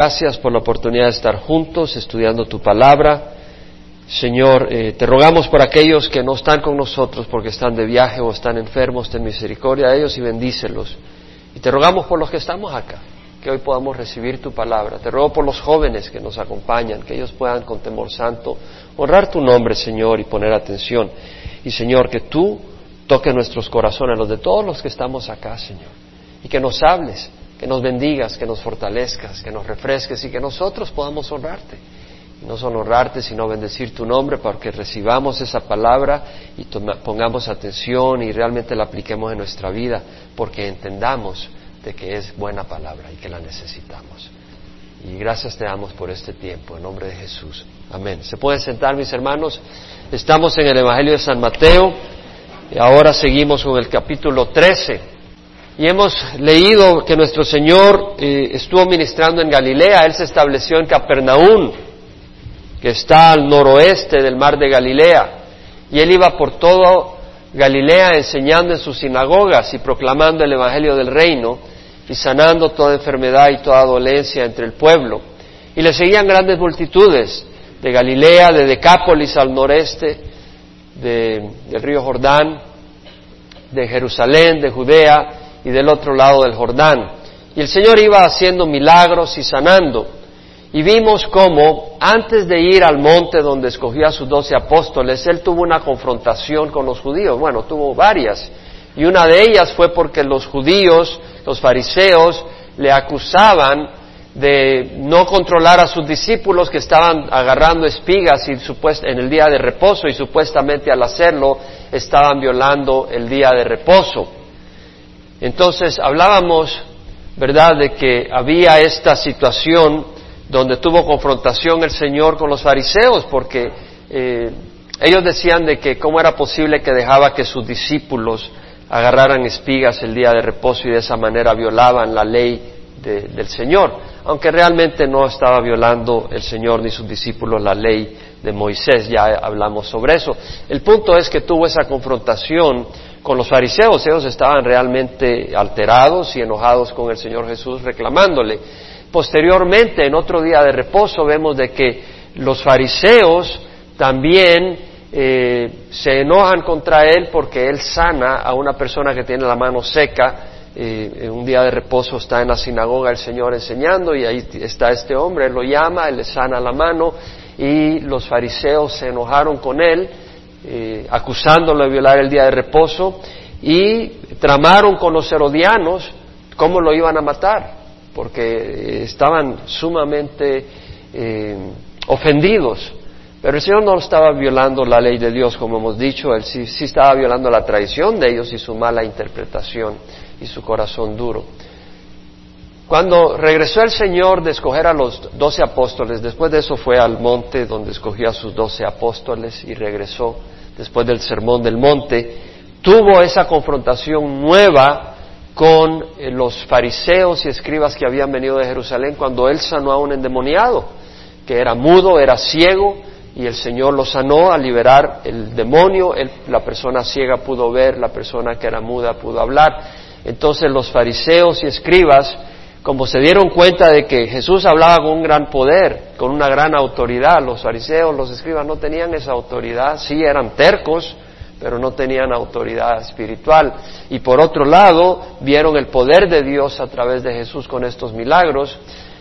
Gracias por la oportunidad de estar juntos estudiando tu palabra. Señor, eh, te rogamos por aquellos que no están con nosotros porque están de viaje o están enfermos, ten misericordia de ellos y bendícelos. Y te rogamos por los que estamos acá, que hoy podamos recibir tu palabra. Te ruego por los jóvenes que nos acompañan, que ellos puedan con temor santo honrar tu nombre, Señor, y poner atención. Y Señor, que tú toques nuestros corazones, los de todos los que estamos acá, Señor, y que nos hables que nos bendigas, que nos fortalezcas, que nos refresques y que nosotros podamos honrarte. No solo honrarte, sino bendecir tu nombre para que recibamos esa palabra y pongamos atención y realmente la apliquemos en nuestra vida, porque entendamos de que es buena palabra y que la necesitamos. Y gracias te damos por este tiempo, en nombre de Jesús. Amén. ¿Se pueden sentar, mis hermanos? Estamos en el Evangelio de San Mateo y ahora seguimos con el capítulo 13. Y hemos leído que nuestro Señor eh, estuvo ministrando en Galilea, Él se estableció en Capernaum, que está al noroeste del mar de Galilea, y Él iba por todo Galilea enseñando en sus sinagogas y proclamando el Evangelio del Reino y sanando toda enfermedad y toda dolencia entre el pueblo. Y le seguían grandes multitudes de Galilea, de Decápolis al noreste, del río Jordán, de Jerusalén, de Judea, y del otro lado del Jordán. Y el Señor iba haciendo milagros y sanando. Y vimos cómo, antes de ir al monte donde escogió a sus doce apóstoles, Él tuvo una confrontación con los judíos. Bueno, tuvo varias. Y una de ellas fue porque los judíos, los fariseos, le acusaban de no controlar a sus discípulos que estaban agarrando espigas y en el día de reposo y supuestamente al hacerlo estaban violando el día de reposo. Entonces hablábamos, ¿verdad?, de que había esta situación donde tuvo confrontación el Señor con los fariseos, porque eh, ellos decían de que cómo era posible que dejaba que sus discípulos agarraran espigas el día de reposo y de esa manera violaban la ley del Señor, aunque realmente no estaba violando el Señor ni sus discípulos la ley de Moisés, ya hablamos sobre eso. El punto es que tuvo esa confrontación con los fariseos, ellos estaban realmente alterados y enojados con el Señor Jesús reclamándole. Posteriormente, en otro día de reposo, vemos de que los fariseos también eh, se enojan contra él porque él sana a una persona que tiene la mano seca. Eh, un día de reposo está en la sinagoga el Señor enseñando y ahí está este hombre, él lo llama, él le sana la mano y los fariseos se enojaron con él eh, acusándolo de violar el día de reposo y tramaron con los herodianos cómo lo iban a matar, porque estaban sumamente eh, ofendidos. Pero el Señor no estaba violando la ley de Dios, como hemos dicho, Él sí, sí estaba violando la tradición de ellos y su mala interpretación y su corazón duro. Cuando regresó el Señor de escoger a los doce apóstoles, después de eso fue al monte donde escogió a sus doce apóstoles y regresó después del sermón del monte, tuvo esa confrontación nueva con eh, los fariseos y escribas que habían venido de Jerusalén cuando él sanó a un endemoniado, que era mudo, era ciego, y el Señor lo sanó a liberar el demonio, la persona ciega pudo ver, la persona que era muda pudo hablar. Entonces los fariseos y escribas como se dieron cuenta de que Jesús hablaba con un gran poder, con una gran autoridad, los fariseos, los escribas no tenían esa autoridad, sí eran tercos, pero no tenían autoridad espiritual. Y por otro lado, vieron el poder de Dios a través de Jesús con estos milagros.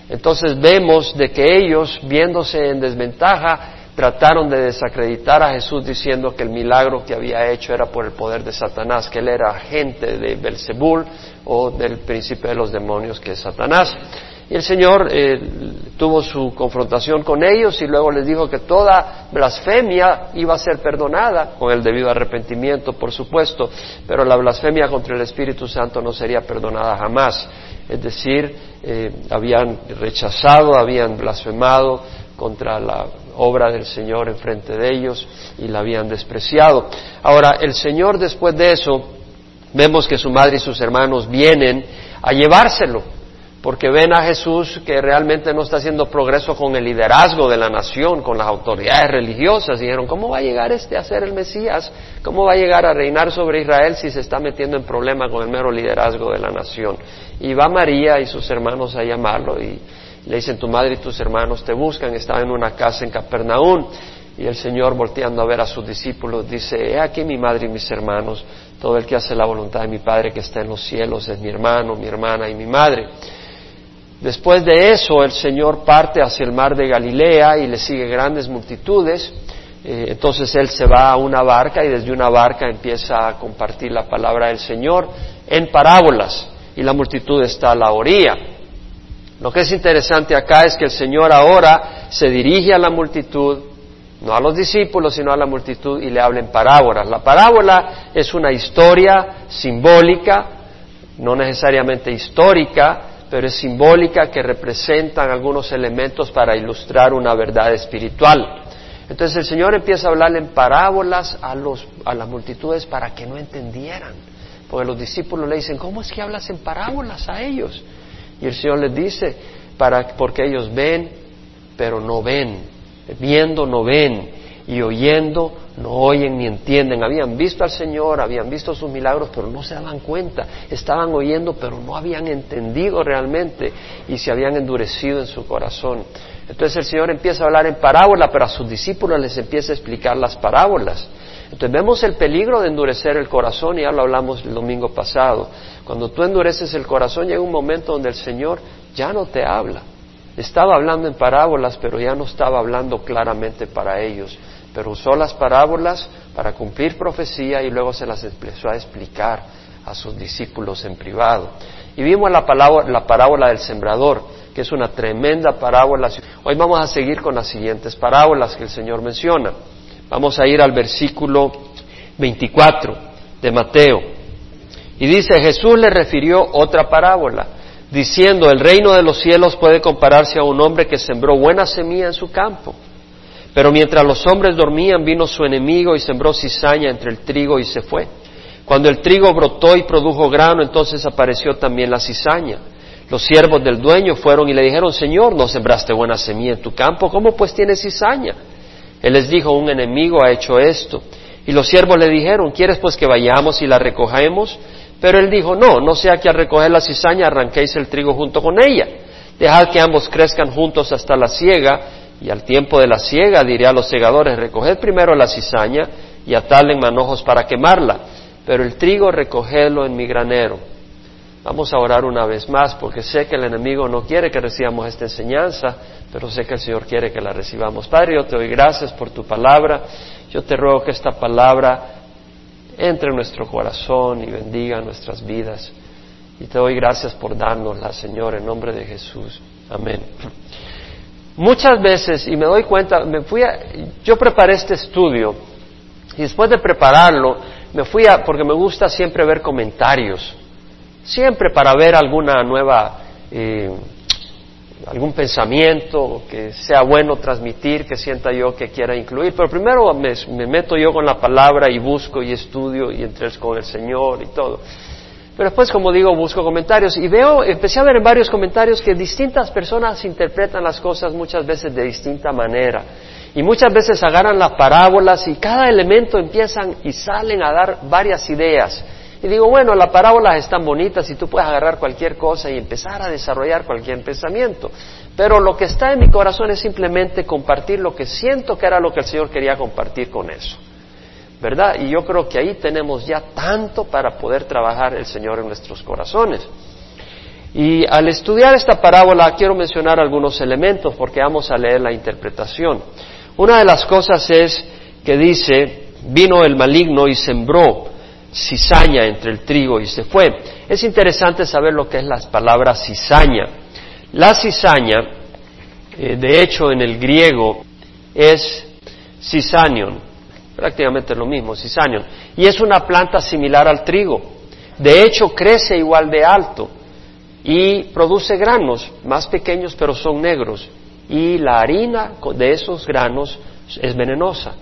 Entonces vemos de que ellos, viéndose en desventaja, trataron de desacreditar a Jesús diciendo que el milagro que había hecho era por el poder de Satanás, que él era agente de Belzebul o del príncipe de los demonios que es Satanás. Y el Señor eh, tuvo su confrontación con ellos y luego les dijo que toda blasfemia iba a ser perdonada, con el debido arrepentimiento, por supuesto, pero la blasfemia contra el Espíritu Santo no sería perdonada jamás. Es decir, eh, habían rechazado, habían blasfemado contra la obra del Señor enfrente de ellos y la habían despreciado. Ahora, el Señor después de eso, vemos que su madre y sus hermanos vienen a llevárselo, porque ven a Jesús que realmente no está haciendo progreso con el liderazgo de la nación, con las autoridades religiosas. Dijeron, ¿cómo va a llegar este a ser el Mesías? ¿Cómo va a llegar a reinar sobre Israel si se está metiendo en problema con el mero liderazgo de la nación? Y va María y sus hermanos a llamarlo y Le dicen, tu madre y tus hermanos te buscan, estaba en una casa en Capernaum. Y el Señor, volteando a ver a sus discípulos, dice, he aquí mi madre y mis hermanos, todo el que hace la voluntad de mi Padre que está en los cielos es mi hermano, mi hermana y mi madre. Después de eso, el Señor parte hacia el mar de Galilea y le sigue grandes multitudes. Eh, entonces Él se va a una barca y desde una barca empieza a compartir la palabra del Señor en parábolas y la multitud está a la orilla. Lo que es interesante acá es que el Señor ahora se dirige a la multitud, no a los discípulos, sino a la multitud y le habla en parábolas. La parábola es una historia simbólica, no necesariamente histórica, pero es simbólica que representan algunos elementos para ilustrar una verdad espiritual. Entonces el Señor empieza a hablar en parábolas a, los, a las multitudes para que no entendieran. Porque los discípulos le dicen, ¿cómo es que hablas en parábolas a ellos? Y el Señor les dice, para, porque ellos ven, pero no ven, viendo no ven, y oyendo no oyen ni entienden. Habían visto al Señor, habían visto sus milagros, pero no se daban cuenta. Estaban oyendo, pero no habían entendido realmente y se habían endurecido en su corazón. Entonces el Señor empieza a hablar en parábola, pero a sus discípulos les empieza a explicar las parábolas. Entonces vemos el peligro de endurecer el corazón y ya lo hablamos el domingo pasado. Cuando tú endureces el corazón llega un momento donde el Señor ya no te habla. Estaba hablando en parábolas, pero ya no estaba hablando claramente para ellos. Pero usó las parábolas para cumplir profecía y luego se las empezó a explicar a sus discípulos en privado. Y vimos la, la parábola del sembrador, que es una tremenda parábola. Hoy vamos a seguir con las siguientes parábolas que el Señor menciona. Vamos a ir al versículo 24 de Mateo. Y dice, Jesús le refirió otra parábola, diciendo, el reino de los cielos puede compararse a un hombre que sembró buena semilla en su campo. Pero mientras los hombres dormían, vino su enemigo y sembró cizaña entre el trigo y se fue. Cuando el trigo brotó y produjo grano, entonces apareció también la cizaña. Los siervos del dueño fueron y le dijeron, Señor, no sembraste buena semilla en tu campo, ¿cómo pues tienes cizaña? Él les dijo, un enemigo ha hecho esto. Y los siervos le dijeron, ¿quieres pues que vayamos y la recojemos? Pero él dijo, no, no sea que al recoger la cizaña arranquéis el trigo junto con ella. Dejad que ambos crezcan juntos hasta la siega, y al tiempo de la siega diré a los segadores, recoged primero la cizaña y atadle en manojos para quemarla, pero el trigo recogedlo en mi granero. Vamos a orar una vez más porque sé que el enemigo no quiere que recibamos esta enseñanza, pero sé que el Señor quiere que la recibamos. Padre, yo te doy gracias por tu palabra. Yo te ruego que esta palabra entre en nuestro corazón y bendiga nuestras vidas. Y te doy gracias por dárnosla, Señor, en nombre de Jesús. Amén. Muchas veces, y me doy cuenta, me fui a, yo preparé este estudio y después de prepararlo, me fui a, porque me gusta siempre ver comentarios, siempre para ver alguna nueva eh, algún pensamiento que sea bueno transmitir, que sienta yo que quiera incluir. Pero primero me, meto yo con la palabra y busco y estudio y entré con el Señor y todo. Pero después, como digo, busco comentarios y veo, empecé a ver en varios comentarios que distintas personas interpretan las cosas muchas veces de distinta manera. Y muchas veces agarran las parábolas y cada elemento empiezan y salen a dar varias ideas. Y digo, bueno, las parábolas están bonitas y tú puedes agarrar cualquier cosa y empezar a desarrollar cualquier pensamiento. Pero lo que está en mi corazón es simplemente compartir lo que siento que era lo que el Señor quería compartir con eso. ¿Verdad? Y yo creo que ahí tenemos ya tanto para poder trabajar el Señor en nuestros corazones. Y al estudiar esta parábola quiero mencionar algunos elementos porque vamos a leer la interpretación. Una de las cosas es que dice, vino el maligno y sembró cizaña entre el trigo y se fue. Es interesante saber lo que es la palabra cizaña. La cizaña, eh, de hecho en el griego, es cisanion, prácticamente lo mismo, cisanion, y es una planta similar al trigo. De hecho, crece igual de alto y produce granos más pequeños, pero son negros. Y la harina de esos granos es venenosa,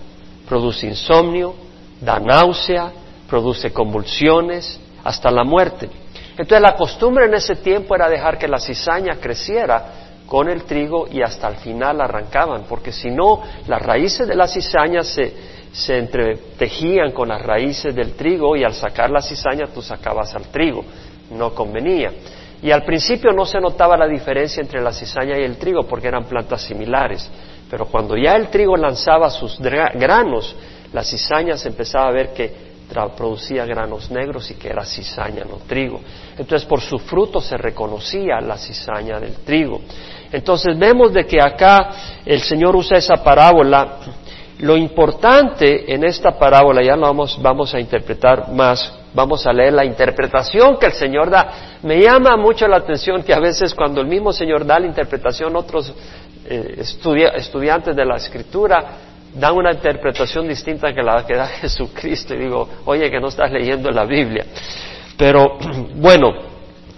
produce insomnio, da náusea, produce convulsiones, hasta la muerte. Entonces la costumbre en ese tiempo era dejar que la cizaña creciera con el trigo y hasta el final arrancaban, porque si no, las raíces de la cizaña se, se entretejían con las raíces del trigo y al sacar la cizaña tú sacabas al trigo, no convenía. Y al principio no se notaba la diferencia entre la cizaña y el trigo porque eran plantas similares. Pero cuando ya el trigo lanzaba sus granos, la cizaña se empezaba a ver que producía granos negros y que era cizaña, no trigo. Entonces por su fruto se reconocía la cizaña del trigo. Entonces vemos de que acá el Señor usa esa parábola. Lo importante en esta parábola, ya lo vamos, vamos a interpretar más, vamos a leer la interpretación que el Señor da. Me llama mucho la atención que a veces cuando el mismo Señor da la interpretación, otros eh, estudiantes de la Escritura dan una interpretación distinta que la que da Jesucristo y digo, oye, que no estás leyendo la Biblia. Pero bueno,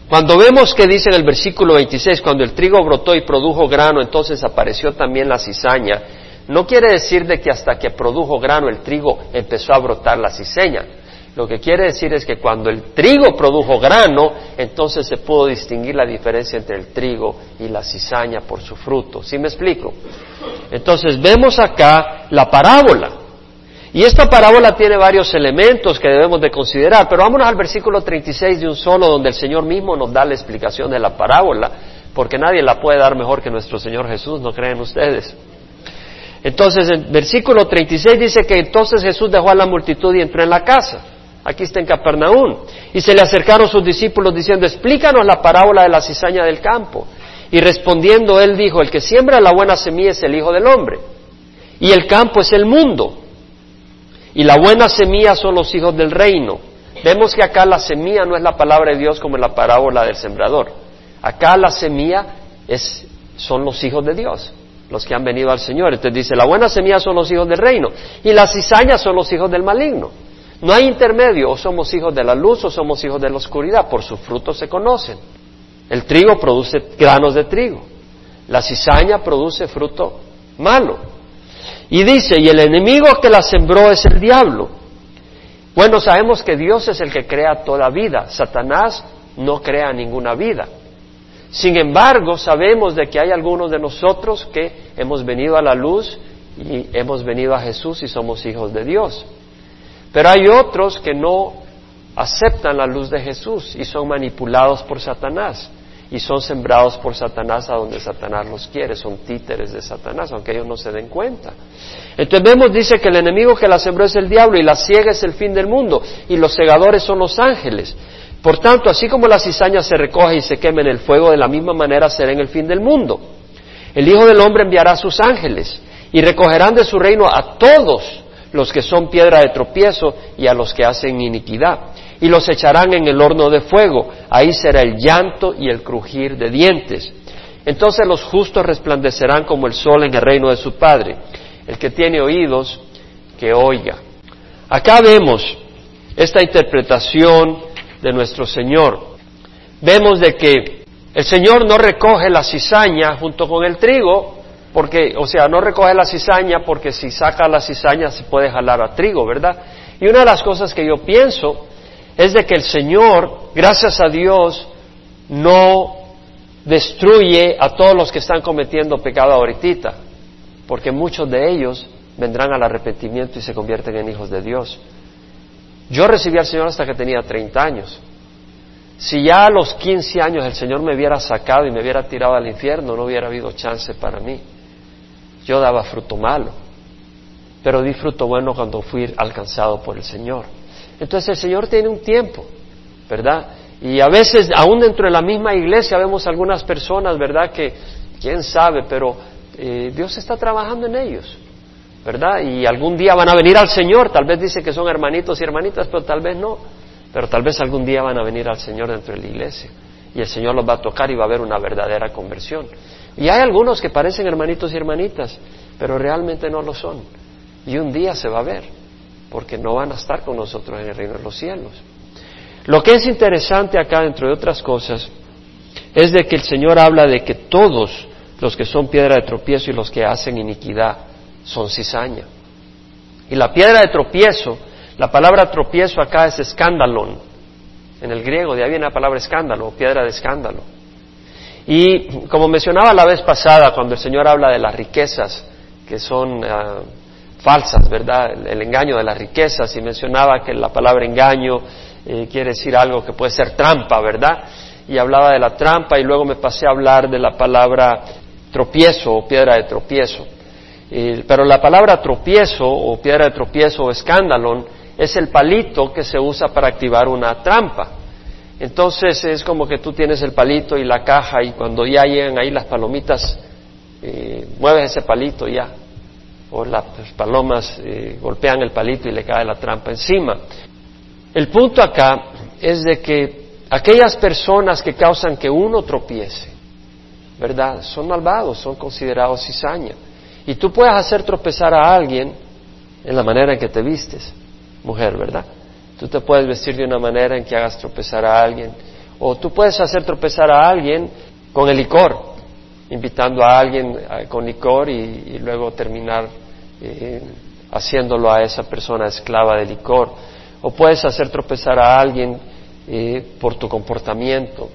cuando vemos que dice en el versículo 26, cuando el trigo brotó y produjo grano, entonces apareció también la cizaña, no quiere decir de que hasta que produjo grano el trigo empezó a brotar la cizaña. Lo que quiere decir es que cuando el trigo produjo grano, entonces se pudo distinguir la diferencia entre el trigo y la cizaña por su fruto. ¿Sí me explico? Entonces vemos acá la parábola. Y esta parábola tiene varios elementos que debemos de considerar, pero vámonos al versículo 36 de un solo, donde el Señor mismo nos da la explicación de la parábola, porque nadie la puede dar mejor que nuestro Señor Jesús, ¿no creen ustedes? Entonces, en versículo 36 dice que entonces Jesús dejó a la multitud y entró en la casa. Aquí está en Capernaum. Y se le acercaron sus discípulos diciendo, explícanos la parábola de la cizaña del campo. Y respondiendo él dijo, el que siembra la buena semilla es el Hijo del Hombre. Y el campo es el mundo. Y la buena semilla son los hijos del reino. Vemos que acá la semilla no es la palabra de Dios como en la parábola del sembrador. Acá la semilla es, son los hijos de Dios, los que han venido al Señor. Entonces dice, la buena semilla son los hijos del reino. Y las cizañas son los hijos del maligno. No hay intermedio, o somos hijos de la luz o somos hijos de la oscuridad, por sus frutos se conocen. El trigo produce granos de trigo, la cizaña produce fruto malo. Y dice, y el enemigo que la sembró es el diablo. Bueno, sabemos que Dios es el que crea toda vida, Satanás no crea ninguna vida. Sin embargo, sabemos de que hay algunos de nosotros que hemos venido a la luz y hemos venido a Jesús y somos hijos de Dios. Pero hay otros que no aceptan la luz de Jesús y son manipulados por Satanás y son sembrados por Satanás a donde Satanás los quiere, son títeres de Satanás, aunque ellos no se den cuenta. Entonces vemos, dice que el enemigo que la sembró es el diablo y la ciega es el fin del mundo y los segadores son los ángeles. Por tanto, así como la cizaña se recoge y se quema en el fuego, de la misma manera será en el fin del mundo. El Hijo del Hombre enviará sus ángeles y recogerán de su reino a todos los que son piedra de tropiezo y a los que hacen iniquidad. Y los echarán en el horno de fuego. Ahí será el llanto y el crujir de dientes. Entonces los justos resplandecerán como el sol en el reino de su Padre. El que tiene oídos, que oiga. Acá vemos esta interpretación de nuestro Señor. Vemos de que el Señor no recoge la cizaña junto con el trigo, porque, o sea, no recoge la cizaña porque si saca la cizaña se puede jalar a trigo, ¿verdad? Y una de las cosas que yo pienso es de que el Señor, gracias a Dios, no destruye a todos los que están cometiendo pecado ahorita, porque muchos de ellos vendrán al arrepentimiento y se convierten en hijos de Dios. Yo recibí al Señor hasta que tenía 30 años. Si ya a los 15 años el Señor me hubiera sacado y me hubiera tirado al infierno, no hubiera habido chance para mí yo daba fruto malo, pero di fruto bueno cuando fui alcanzado por el Señor. Entonces el Señor tiene un tiempo, ¿verdad? Y a veces, aún dentro de la misma iglesia, vemos algunas personas, ¿verdad? Que, quién sabe, pero eh, Dios está trabajando en ellos, ¿verdad? Y algún día van a venir al Señor, tal vez dice que son hermanitos y hermanitas, pero tal vez no, pero tal vez algún día van a venir al Señor dentro de la iglesia y el Señor los va a tocar y va a haber una verdadera conversión. Y hay algunos que parecen hermanitos y hermanitas, pero realmente no lo son. Y un día se va a ver, porque no van a estar con nosotros en el reino de los cielos. Lo que es interesante acá, dentro de otras cosas, es de que el Señor habla de que todos los que son piedra de tropiezo y los que hacen iniquidad son cizaña. Y la piedra de tropiezo, la palabra tropiezo acá es escándalon. En el griego, de ahí viene la palabra escándalo, piedra de escándalo. Y como mencionaba la vez pasada, cuando el Señor habla de las riquezas, que son ah, falsas, ¿verdad? El, engaño de las riquezas, y mencionaba que la palabra engaño eh, quiere decir algo que puede ser trampa, ¿verdad? y hablaba de la trampa y luego me pasé a hablar de la palabra tropiezo o piedra de tropiezo. Eh, pero la palabra tropiezo o piedra de tropiezo o escándalo es el palito que se usa para activar una trampa. Entonces es como que tú tienes el palito y la caja y cuando ya llegan ahí las palomitas, eh, mueves ese palito ya. O las palomas eh, golpean el palito y le cae la trampa encima. El punto acá es de que aquellas personas que causan que uno tropiece, ¿verdad? Son malvados, son considerados cizaña. Y tú puedes hacer tropezar a alguien en la manera en que te vistes, mujer, ¿verdad? Tú te puedes vestir de una manera en que hagas tropezar a alguien. O tú puedes hacer tropezar a alguien con el licor, invitando a alguien eh, con licor y, luego terminar eh, haciéndolo a esa persona esclava de licor. O puedes hacer tropezar a alguien eh, por tu comportamiento,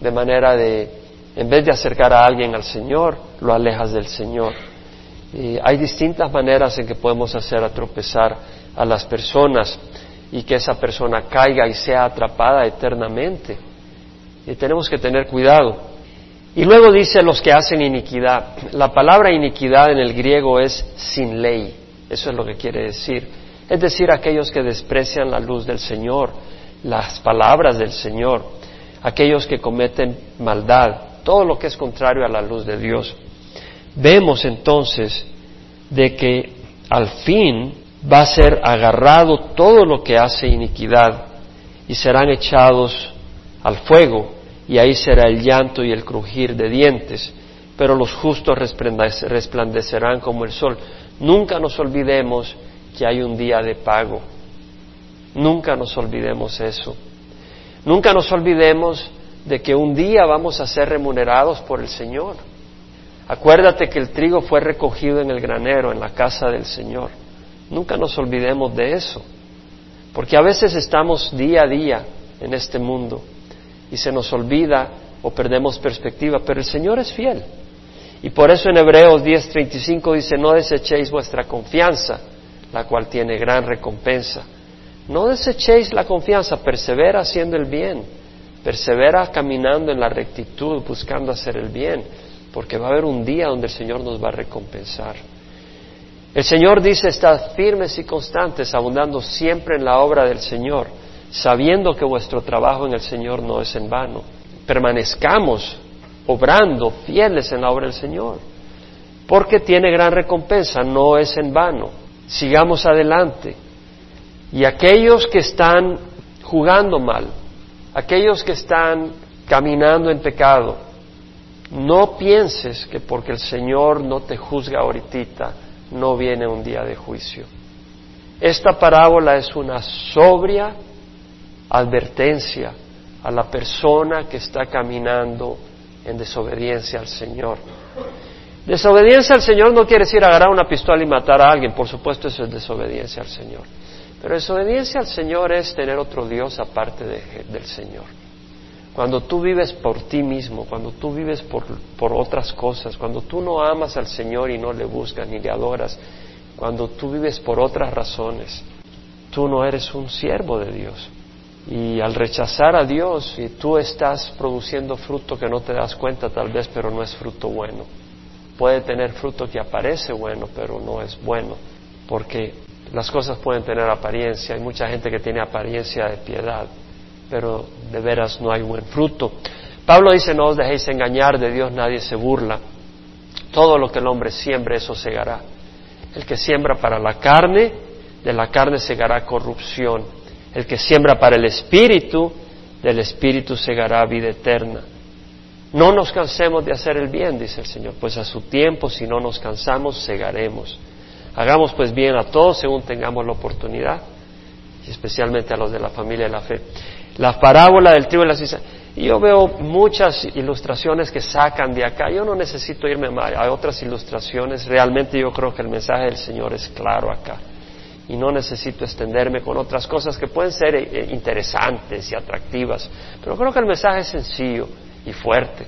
de manera de, en vez de acercar a alguien al Señor, lo alejas del Señor. hay distintas maneras en que podemos hacer a tropezar a las personas y que esa persona caiga y sea atrapada eternamente. Y tenemos que tener cuidado. Y luego dice los que hacen iniquidad. La palabra iniquidad en el griego es sin ley. Eso es lo que quiere decir. Es decir, aquellos que desprecian la luz del Señor, las palabras del Señor, aquellos que cometen maldad, todo lo que es contrario a la luz de Dios. Vemos entonces de que al fin va a ser agarrado todo lo que hace iniquidad y serán echados al fuego y ahí será el llanto y el crujir de dientes, pero los justos resplandecerán como el sol. Nunca nos olvidemos que hay un día de pago. Nunca nos olvidemos eso. Nunca nos olvidemos de que un día vamos a ser remunerados por el Señor. Acuérdate que el trigo fue recogido en el granero, en la casa del Señor. Nunca nos olvidemos de eso, porque a veces estamos día a día en este mundo y se nos olvida o perdemos perspectiva, pero el Señor es fiel. Y por eso en Hebreos 10:35 dice, no desechéis vuestra confianza, la cual tiene gran recompensa. No desechéis la confianza, persevera haciendo el bien, persevera caminando en la rectitud, buscando hacer el bien, porque va a haber un día donde el Señor nos va a recompensar. El Señor dice, estad firmes y constantes, abundando siempre en la obra del Señor, sabiendo que vuestro trabajo en el Señor no es en vano. Permanezcamos obrando fieles en la obra del Señor, porque tiene gran recompensa, no es en vano. Sigamos adelante. Y aquellos que están jugando mal, aquellos que están caminando en pecado, no pienses que porque el Señor no te juzga ahorita, no viene un día de juicio. Esta parábola es una sobria advertencia a la persona que está caminando en desobediencia al Señor. Desobediencia al Señor no quiere decir agarrar una pistola y matar a alguien, por supuesto eso es desobediencia al Señor. Pero desobediencia al Señor es tener otro Dios aparte del Señor. Cuando tú vives por ti mismo, cuando tú vives por, por otras cosas, cuando tú no amas al Señor y no le buscas ni le adoras, cuando tú vives por otras razones, tú no eres un siervo de Dios. Y al rechazar a Dios, y tú estás produciendo fruto que no te das cuenta tal vez, pero no es fruto bueno. Puede tener fruto que aparece bueno, pero no es bueno, porque las cosas pueden tener apariencia. Hay mucha gente que tiene apariencia de piedad, pero de veras no hay buen fruto. Pablo dice, no os dejéis engañar, de Dios nadie se burla. Todo lo que el hombre siembre, eso segará. El que siembra para la carne, de la carne segará corrupción. El que siembra para el espíritu, del espíritu segará vida eterna. No nos cansemos de hacer el bien, dice el Señor, pues a su tiempo, si no nos cansamos, segaremos. Hagamos pues bien a todos según tengamos la oportunidad, y especialmente a los de la familia de la fe la parábola del trigo y la cizaña. Yo veo muchas ilustraciones que sacan de acá. Yo no necesito irme a otras ilustraciones. Realmente yo creo que el mensaje del Señor es claro acá. Y no necesito extenderme con otras cosas que pueden ser eh, eh, interesantes y atractivas. Pero creo que el mensaje es sencillo y fuerte.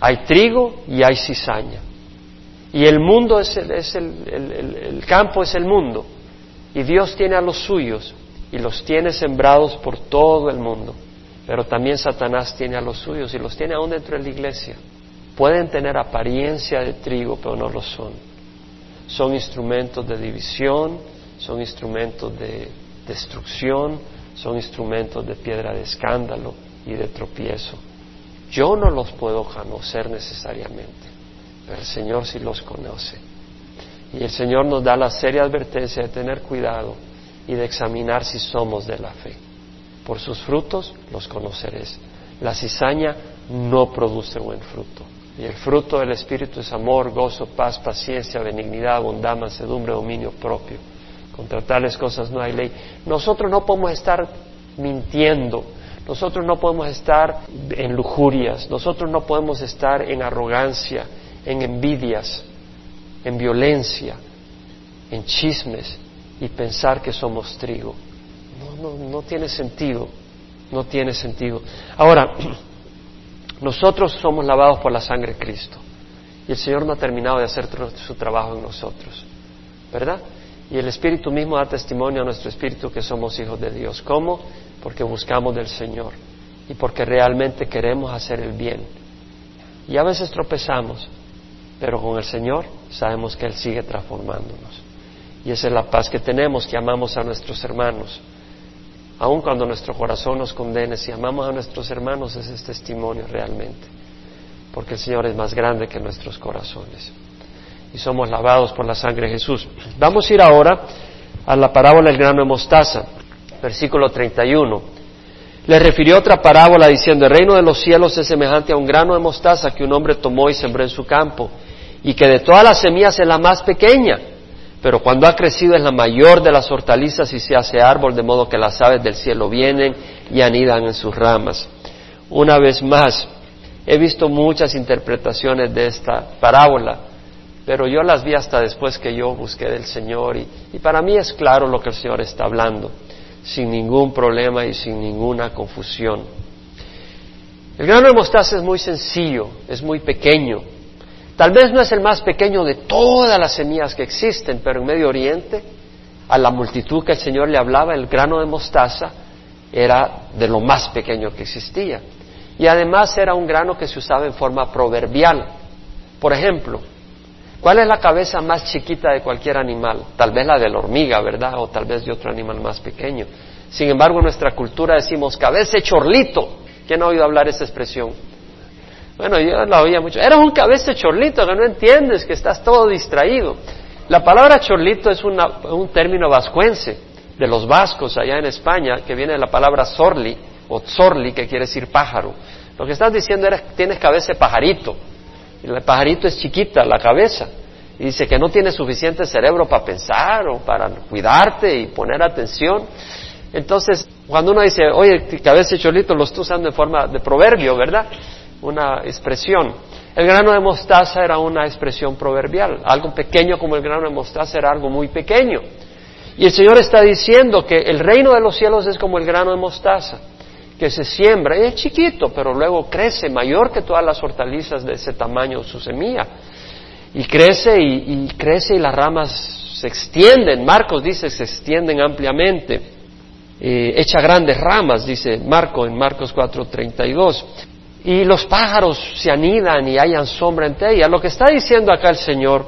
Hay trigo y hay cizaña. Y el mundo es el, es el campo es el mundo. Y Dios tiene a los suyos y los tiene sembrados por todo el mundo. Pero también Satanás tiene a los suyos y los tiene aún dentro de la iglesia. Pueden tener apariencia de trigo, pero no lo son. Son instrumentos de división, son instrumentos de destrucción, son instrumentos de piedra de escándalo y de tropiezo. Yo no los puedo conocer necesariamente, pero el Señor sí los conoce. Y el Señor nos da la seria advertencia de tener cuidado y de examinar si somos de la fe. Por sus frutos los conoceréis. La cizaña no produce buen fruto. Y el fruto del Espíritu es amor, gozo, paz, paciencia, benignidad, bondad, mansedumbre, dominio propio. Contra tales cosas no hay ley. Nosotros no podemos estar mintiendo. Nosotros no podemos estar en lujurias. Nosotros no podemos estar en arrogancia, en envidias, en violencia, en chismes y pensar que somos trigo. No, no, no tiene sentido, no tiene sentido. Ahora, nosotros somos lavados por la sangre de Cristo y el Señor no ha terminado de hacer su trabajo en nosotros, ¿verdad? Y el Espíritu mismo da testimonio a nuestro Espíritu que somos hijos de Dios. ¿Cómo? Porque buscamos del Señor y porque realmente queremos hacer el bien. Y a veces tropezamos, pero con el Señor sabemos que Él sigue transformándonos. Y esa es la paz que tenemos, que amamos a nuestros hermanos. Aun cuando nuestro corazón nos condene, si amamos a nuestros hermanos, ese es testimonio realmente. Porque el Señor es más grande que nuestros corazones. Y somos lavados por la sangre de Jesús. Vamos a ir ahora a la parábola del grano de mostaza, versículo 31. Le refirió otra parábola diciendo, el reino de los cielos es semejante a un grano de mostaza que un hombre tomó y sembró en su campo, y que de todas las semillas es la más pequeña pero cuando ha crecido es la mayor de las hortalizas y se hace árbol, de modo que las aves del cielo vienen y anidan en sus ramas. Una vez más, he visto muchas interpretaciones de esta parábola, pero yo las vi hasta después que yo busqué del Señor y, y para mí es claro lo que el Señor está hablando, sin ningún problema y sin ninguna confusión. El grano de mostaza es muy sencillo, es muy pequeño, Tal vez no es el más pequeño de todas las semillas que existen, pero en Medio Oriente, a la multitud que el Señor le hablaba, el grano de mostaza era de lo más pequeño que existía. Y además era un grano que se usaba en forma proverbial. Por ejemplo, ¿cuál es la cabeza más chiquita de cualquier animal? Tal vez la de la hormiga, ¿verdad? O tal vez de otro animal más pequeño. Sin embargo, en nuestra cultura decimos cabeza de chorlito. ¿Quién ha oído hablar esa expresión? Bueno, yo la oía mucho. Eres un cabeza chorlito que no entiendes, que estás todo distraído. La palabra chorlito es un término vascuense de los vascos allá en España, que viene de la palabra sorli o zorli, que quiere decir pájaro. Lo que estás diciendo es tienes cabeza de pajarito. Y el pajarito es chiquita, la cabeza. Y dice que no tienes suficiente cerebro para pensar o para cuidarte y poner atención. Entonces, cuando uno dice, oye, cabeza de chorlito, lo estoy usando en forma de proverbio, ¿verdad? Una expresión. El grano de mostaza era una expresión proverbial. Algo pequeño como el grano de mostaza era algo muy pequeño. Y el Señor está diciendo que el reino de los cielos es como el grano de mostaza, que se siembra, es chiquito, pero luego crece, mayor que todas las hortalizas de ese tamaño, su semilla. Y crece y, crece y las ramas se extienden. Marcos dice se extienden ampliamente. Eh, echa grandes ramas, dice Marco en Marcos 4:32 y los pájaros se anidan y hayan sombra en ella. Lo que está diciendo acá el Señor,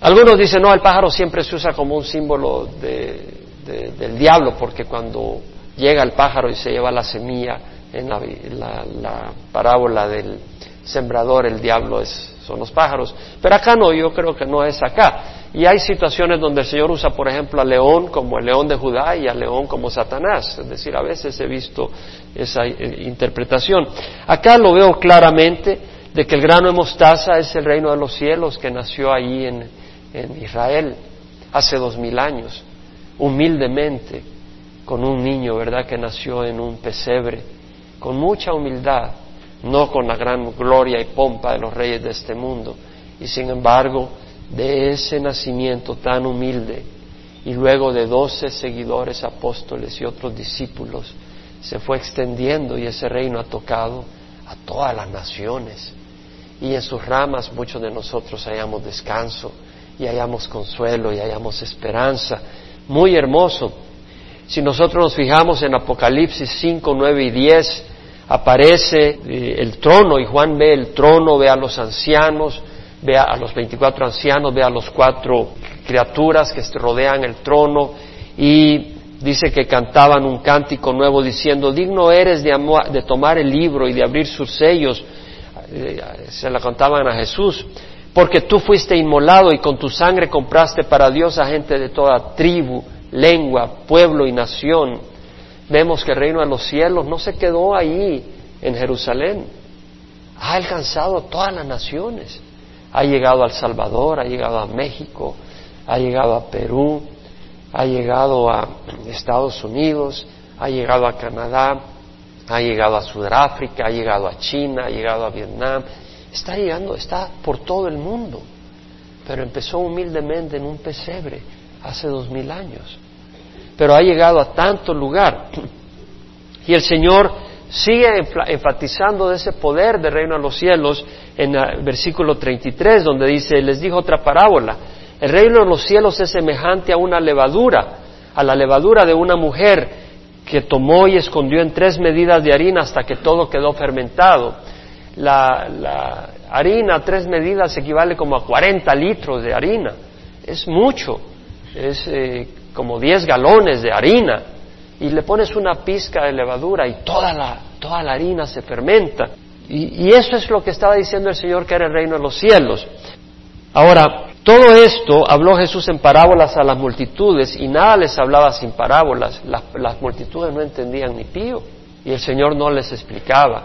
algunos dicen, no, el pájaro siempre se usa como un símbolo del diablo, porque cuando llega el pájaro y se lleva la semilla en la, parábola del sembrador, el diablo es, son los pájaros. Pero acá no, yo creo que no es acá. Y hay situaciones donde el Señor usa, por ejemplo, al león como el león de Judá y al león como Satanás. Es decir, a veces he visto esa eh, interpretación. Acá lo veo claramente de que el grano de mostaza es el reino de los cielos que nació ahí en, en Israel hace dos mil años, humildemente, con un niño, ¿verdad?, que nació en un pesebre, con mucha humildad, no con la gran gloria y pompa de los reyes de este mundo. Y sin embargo, de ese nacimiento tan humilde y luego de doce seguidores apóstoles y otros discípulos, se fue extendiendo y ese reino ha tocado a todas las naciones. Y en sus ramas muchos de nosotros hallamos descanso y hallamos consuelo y hallamos esperanza. Muy hermoso. Si nosotros nos fijamos en Apocalipsis 5, 9 y 10, aparece eh, el trono y Juan ve el trono, ve a los ancianos, ve a los 24 ancianos, ve a los cuatro criaturas que rodean el trono y dice que cantaban un cántico nuevo diciendo, digno eres de, de tomar el libro y de abrir sus sellos. Eh, se la cantaban a Jesús, porque tú fuiste inmolado y con tu sangre compraste para Dios a gente de toda tribu, lengua, pueblo y nación. Vemos que el reino de los cielos no se quedó ahí en Jerusalén, ha alcanzado a todas las naciones. Ha llegado a El Salvador, ha llegado a México, ha llegado a Perú, ha llegado a Estados Unidos, ha llegado a Canadá, ha llegado a Sudáfrica, ha llegado a China, ha llegado a Vietnam, está llegando, está por todo el mundo, pero empezó humildemente en un pesebre hace dos mil años, pero ha llegado a tanto lugar y el Señor sigue enfatizando de ese poder del reino de los cielos en el versículo 33, donde dice, les dijo otra parábola, el reino de los cielos es semejante a una levadura, a la levadura de una mujer que tomó y escondió en tres medidas de harina hasta que todo quedó fermentado. La, harina, tres medidas, equivale como a 40 litros de harina. Es mucho, es eh, como 10 galones de harina. Y le pones una pizca de levadura y toda la, toda la harina se fermenta. Y, eso es lo que estaba diciendo el Señor que era el reino de los cielos. Ahora, todo esto habló Jesús en parábolas a las multitudes y nada les hablaba sin parábolas. Las, multitudes no entendían ni pío y el Señor no les explicaba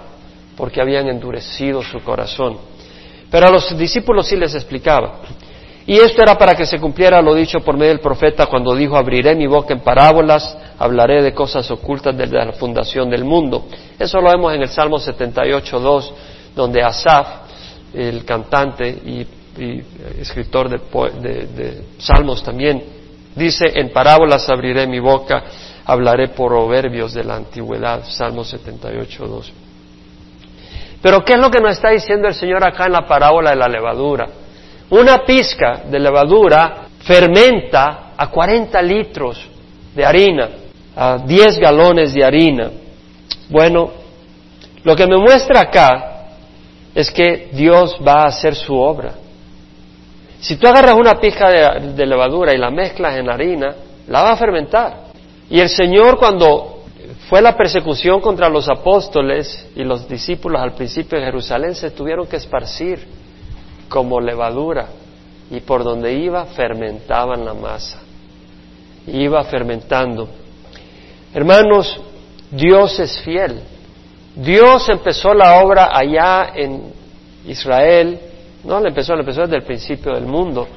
porque habían endurecido su corazón. Pero a los discípulos sí les explicaba. Y esto era para que se cumpliera lo dicho por medio del profeta cuando dijo, abriré mi boca en parábolas, hablaré de cosas ocultas desde la fundación del mundo. Eso lo vemos en el Salmo 78.2, donde Asaf, el cantante y eh, escritor de, salmos también, dice, en parábolas abriré mi boca, hablaré proverbios de la antigüedad, Salmo 78, 2. Pero ¿qué es lo que nos está diciendo el Señor acá en la parábola de la levadura? Una pizca de levadura fermenta a 40 litros de harina, a 10 galones de harina. Bueno, lo que me muestra acá es que Dios va a hacer su obra. Si tú agarras una pizca de, levadura y la mezclas en harina, la va a fermentar. Y el Señor cuando fue la persecución contra los apóstoles y los discípulos al principio de Jerusalén se tuvieron que esparcir como levadura y por donde iba fermentaban la masa. Iba fermentando. Hermanos, Dios es fiel. Dios empezó la obra allá en Israel no, le empezó, le empezó desde el principio del mundo.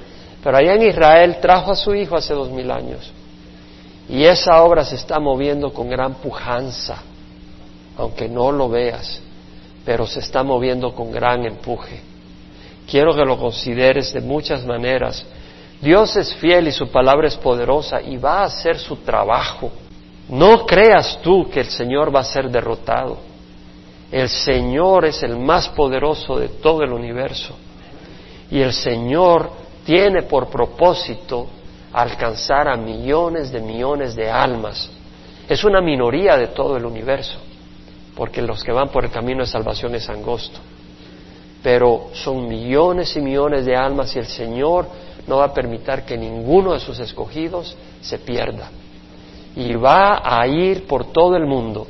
Pero allá en Israel trajo a su hijo hace dos mil años. Y esa obra se está moviendo con gran pujanza, aunque no lo veas, pero se está moviendo con gran empuje. Quiero que lo consideres de muchas maneras. Dios es fiel y su palabra es poderosa y va a hacer su trabajo. No creas tú que el Señor va a ser derrotado. El Señor es el más poderoso de todo el universo. Y el Señor tiene por propósito alcanzar a millones de millones de almas. Es una minoría de todo el universo, porque los que van por el camino de salvación es angosto. Pero son millones y millones de almas y el Señor no va a permitir que ninguno de sus escogidos se pierda. Y va a ir por todo el mundo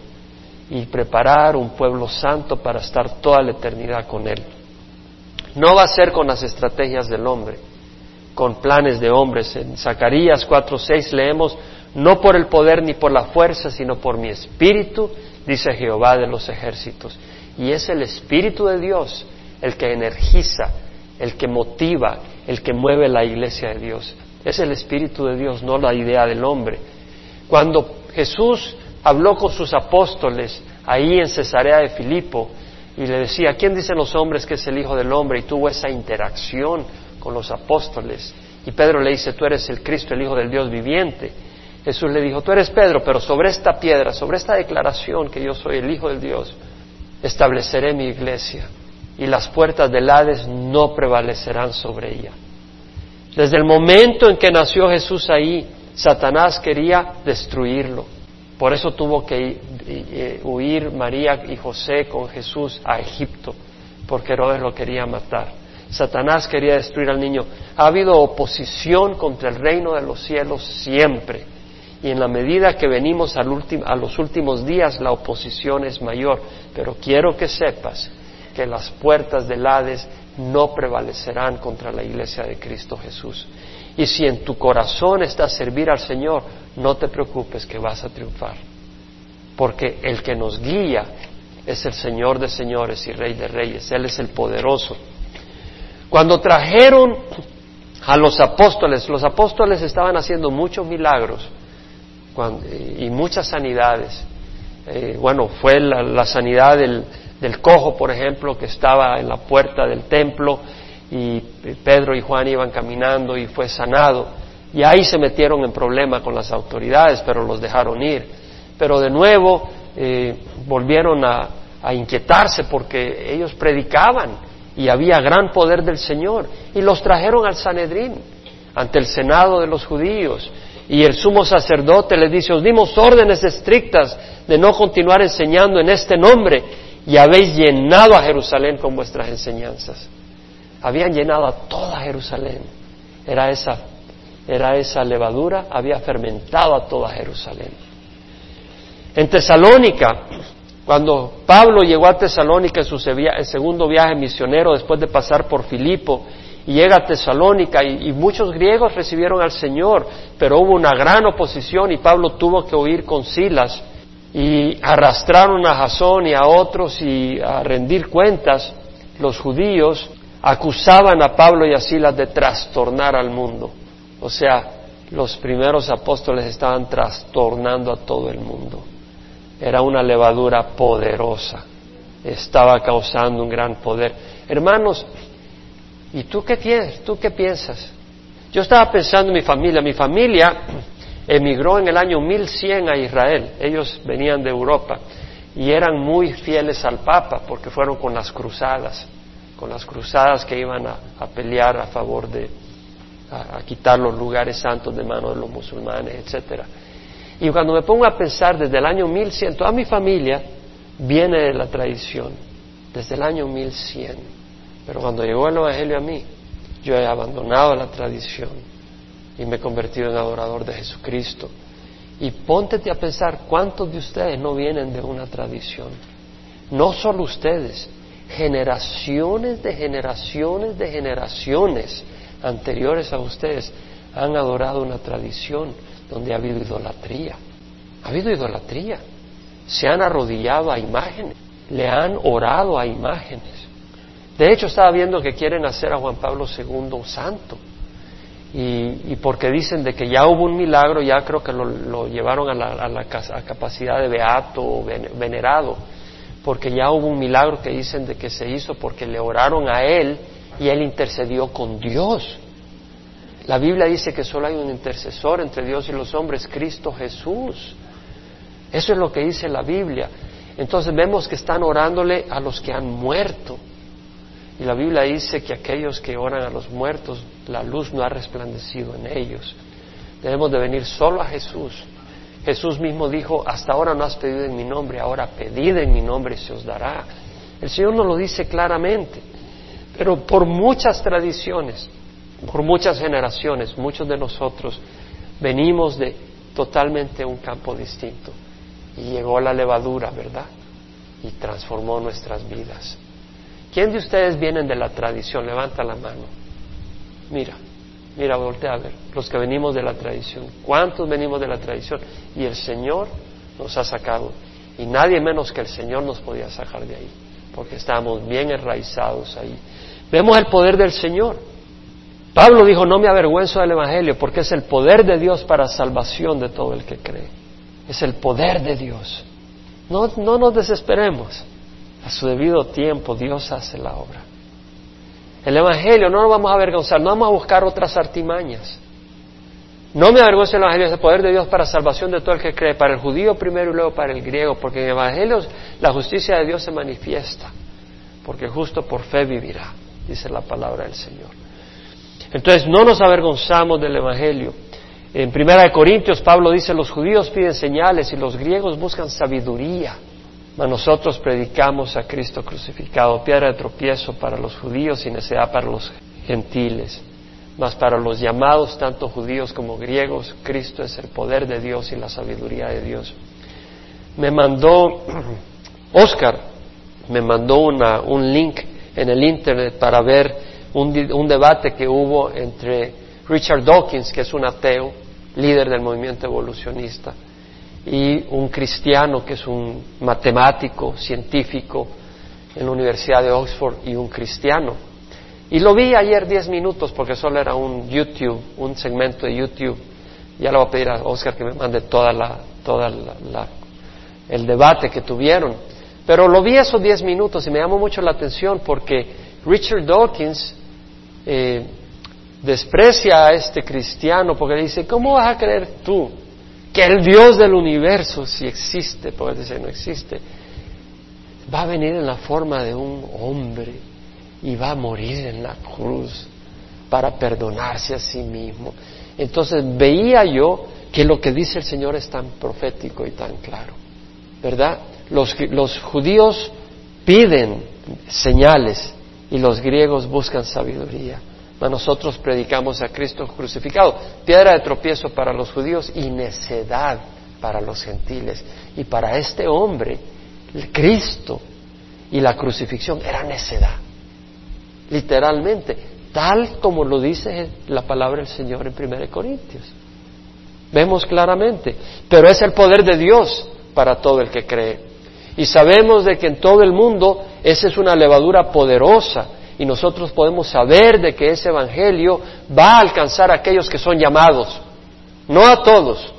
y preparar un pueblo santo para estar toda la eternidad con Él. No va a ser con las estrategias del hombre, con planes de hombres. En Zacarías 4:6 leemos, no por el poder ni por la fuerza, sino por mi espíritu, dice Jehová de los ejércitos. Y es el espíritu de Dios el que energiza, el que motiva, el que mueve la iglesia de Dios. Es el espíritu de Dios, no la idea del hombre. Cuando Jesús habló con sus apóstoles ahí en Cesarea de Filipo, y le decía, ¿quién dicen los hombres que es el Hijo del Hombre? Y tuvo esa interacción con los apóstoles. Y Pedro le dice, tú eres el Cristo, el Hijo del Dios viviente. Jesús le dijo, tú eres Pedro, pero sobre esta piedra, sobre esta declaración que yo soy el Hijo del Dios, estableceré mi iglesia y las puertas del Hades no prevalecerán sobre ella. Desde el momento en que nació Jesús ahí, Satanás quería destruirlo. Por eso tuvo que eh, huir María y José con Jesús a Egipto, porque Herodes lo quería matar. Satanás quería destruir al niño. Ha habido oposición contra el reino de los cielos siempre. Y en la medida que venimos a los últimos días, la oposición es mayor. Pero quiero que sepas que las puertas del Hades no prevalecerán contra la iglesia de Cristo Jesús. Y si en tu corazón está servir al Señor, no te preocupes que vas a triunfar. Porque el que nos guía es el Señor de señores y Rey de reyes. Él es el poderoso. Cuando trajeron a los apóstoles, los apóstoles estaban haciendo muchos milagros y muchas sanidades. Eh, bueno, fue la, sanidad del, del cojo, por ejemplo, que estaba en la puerta del templo y Pedro y Juan iban caminando y fue sanado. Y ahí se metieron en problema con las autoridades, pero los dejaron ir. Pero de nuevo eh, volvieron a, inquietarse porque ellos predicaban y había gran poder del Señor. Y los trajeron al Sanedrín, ante el Senado de los judíos. Y el sumo sacerdote les dice, os dimos órdenes estrictas de no continuar enseñando en este nombre y habéis llenado a Jerusalén con vuestras enseñanzas habían llenado a toda Jerusalén. Era esa, era esa levadura, había fermentado a toda Jerusalén. En Tesalónica, cuando Pablo llegó a Tesalónica en su segundo viaje misionero después de pasar por Filipo, y llega a Tesalónica y, y, muchos griegos recibieron al Señor, pero hubo una gran oposición y Pablo tuvo que huir con Silas y arrastraron a Jasón y a otros y a rendir cuentas los judíos acusaban a Pablo y a Silas de trastornar al mundo. O sea, los primeros apóstoles estaban trastornando a todo el mundo. Era una levadura poderosa. Estaba causando un gran poder. Hermanos, ¿y tú qué tienes? ¿Tú qué piensas? Yo estaba pensando en mi familia. Mi familia emigró en el año 1100 a Israel. Ellos venían de Europa y eran muy fieles al Papa porque fueron con las cruzadas con las cruzadas que iban a, pelear a favor de a, quitar los lugares santos de manos de los musulmanes, etcétera. Y cuando me pongo a pensar desde el año 1100, toda mi familia viene de la tradición, desde el año 1100. Pero cuando llegó el Evangelio a mí, yo he abandonado la tradición y me he convertido en adorador de Jesucristo. Y póntete a pensar cuántos de ustedes no vienen de una tradición. No solo ustedes, generaciones de generaciones de generaciones anteriores a ustedes han adorado una tradición donde ha habido idolatría. Ha habido idolatría. Se han arrodillado a imágenes, le han orado a imágenes. De hecho, estaba viendo que quieren hacer a Juan Pablo II santo. Y, porque dicen de que ya hubo un milagro, ya creo que lo, llevaron a la, capacidad de beato o venerado porque ya hubo un milagro que dicen de que se hizo porque le oraron a él y él intercedió con Dios. La Biblia dice que solo hay un intercesor entre Dios y los hombres, Cristo Jesús. Eso es lo que dice la Biblia. Entonces vemos que están orándole a los que han muerto. Y la Biblia dice que aquellos que oran a los muertos, la luz no ha resplandecido en ellos. Debemos de venir solo a Jesús Jesús mismo dijo, hasta ahora no has pedido en mi nombre, ahora pedid en mi nombre y se os dará. El Señor nos lo dice claramente, pero por muchas tradiciones, por muchas generaciones, muchos de nosotros venimos de totalmente un campo distinto. Y llegó la levadura, ¿verdad? Y transformó nuestras vidas. ¿Quién de ustedes vienen de la tradición? Levanta la mano. Mira, Mira, voltea a ver, los que venimos de la tradición. ¿Cuántos venimos de la tradición? Y el Señor nos ha sacado. Y nadie menos que el Señor nos podía sacar de ahí, porque estábamos bien enraizados ahí. Vemos el poder del Señor. Pablo dijo, no me avergüenzo del Evangelio, porque es el poder de Dios para salvación de todo el que cree. Es el poder de Dios. No, no nos desesperemos. A su debido tiempo Dios hace la obra. El Evangelio no nos vamos a avergonzar, no vamos a buscar otras artimañas. No me avergüenza el Evangelio, es el poder de Dios para salvación de todo el que cree, para el judío primero y luego para el griego, porque en el Evangelio la justicia de Dios se manifiesta, porque justo por fe vivirá, dice la palabra del Señor. Entonces no nos avergonzamos del Evangelio. En Primera de Corintios Pablo dice, los judíos piden señales y los griegos buscan sabiduría. Mas nosotros predicamos a Cristo crucificado, piedra de tropiezo para los judíos y necedad para los gentiles. Mas para los llamados, tanto judíos como griegos, Cristo es el poder de Dios y la sabiduría de Dios. Me mandó, Oscar, me mandó un link en el Internet para ver un, un debate que hubo entre Richard Dawkins, que es un ateo, líder del movimiento evolucionista, y un cristiano que es un matemático, científico en la Universidad de Oxford y un cristiano. Y lo vi ayer diez minutos porque solo era un YouTube, un segmento de YouTube. Ya le voy a pedir a Oscar que me mande toda la, toda la, el debate que tuvieron. Pero lo vi esos diez minutos y me llamó mucho la atención porque Richard Dawkins eh, desprecia a este cristiano porque dice, ¿cómo vas a creer tú que el Dios del universo, si existe, porque dice no existe, va a venir en la forma de un hombre y va a morir en la cruz para perdonarse a sí mismo? Entonces veía yo que lo que dice el Señor es tan profético y tan claro, ¿verdad? Los, los judíos piden señales y los griegos buscan sabiduría nosotros predicamos a Cristo crucificado, piedra de tropiezo para los judíos y necedad para los gentiles. Y para este hombre, Cristo y la crucifixión era necedad, literalmente, tal como lo dice la palabra del Señor en 1 Corintios. Vemos claramente, pero es el poder de Dios para todo el que cree. Y sabemos de que en todo el mundo esa es una levadura poderosa y nosotros podemos saber de que ese Evangelio va a alcanzar a aquellos que son llamados, no a todos,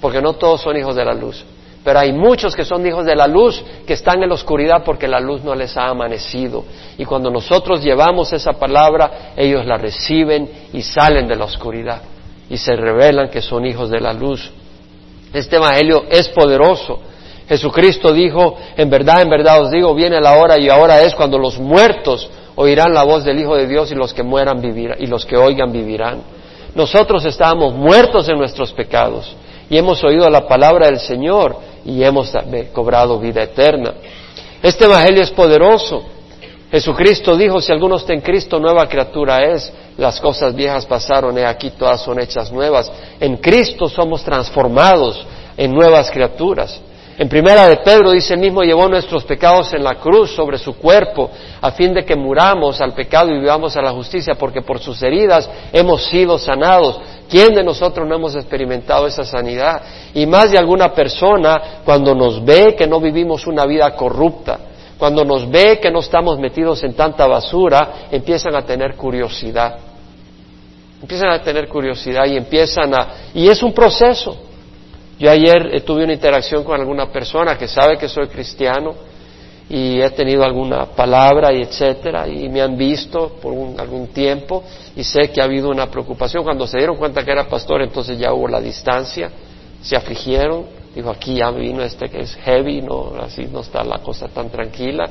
porque no todos son hijos de la luz, pero hay muchos que son hijos de la luz que están en la oscuridad porque la luz no les ha amanecido. Y cuando nosotros llevamos esa palabra, ellos la reciben y salen de la oscuridad y se revelan que son hijos de la luz. Este Evangelio es poderoso. Jesucristo dijo, en verdad, en verdad os digo, viene la hora y ahora es cuando los muertos oirán la voz del Hijo de Dios y los que mueran vivirán, y los que oigan vivirán. Nosotros estábamos muertos en nuestros pecados y hemos oído la palabra del Señor y hemos cobrado vida eterna. Este Evangelio es poderoso. Jesucristo dijo, si alguno está en Cristo, nueva criatura es. Las cosas viejas pasaron, y aquí todas son hechas nuevas. En Cristo somos transformados en nuevas criaturas. En primera de Pedro dice el mismo llevó nuestros pecados en la cruz sobre su cuerpo, a fin de que muramos al pecado y vivamos a la justicia, porque por sus heridas hemos sido sanados. ¿Quién de nosotros no hemos experimentado esa sanidad? Y más de alguna persona, cuando nos ve que no vivimos una vida corrupta, cuando nos ve que no estamos metidos en tanta basura, empiezan a tener curiosidad. Empiezan a tener curiosidad y empiezan a... Y es un proceso. Yo ayer eh, tuve una interacción con alguna persona que sabe que soy cristiano y he tenido alguna palabra y etcétera y me han visto por algún tiempo y sé que ha habido una preocupación. Cuando se dieron cuenta que era pastor, entonces ya hubo la distancia, se afligieron. Dijo, aquí ya vino este que es heavy, no, así no está la cosa tan tranquila.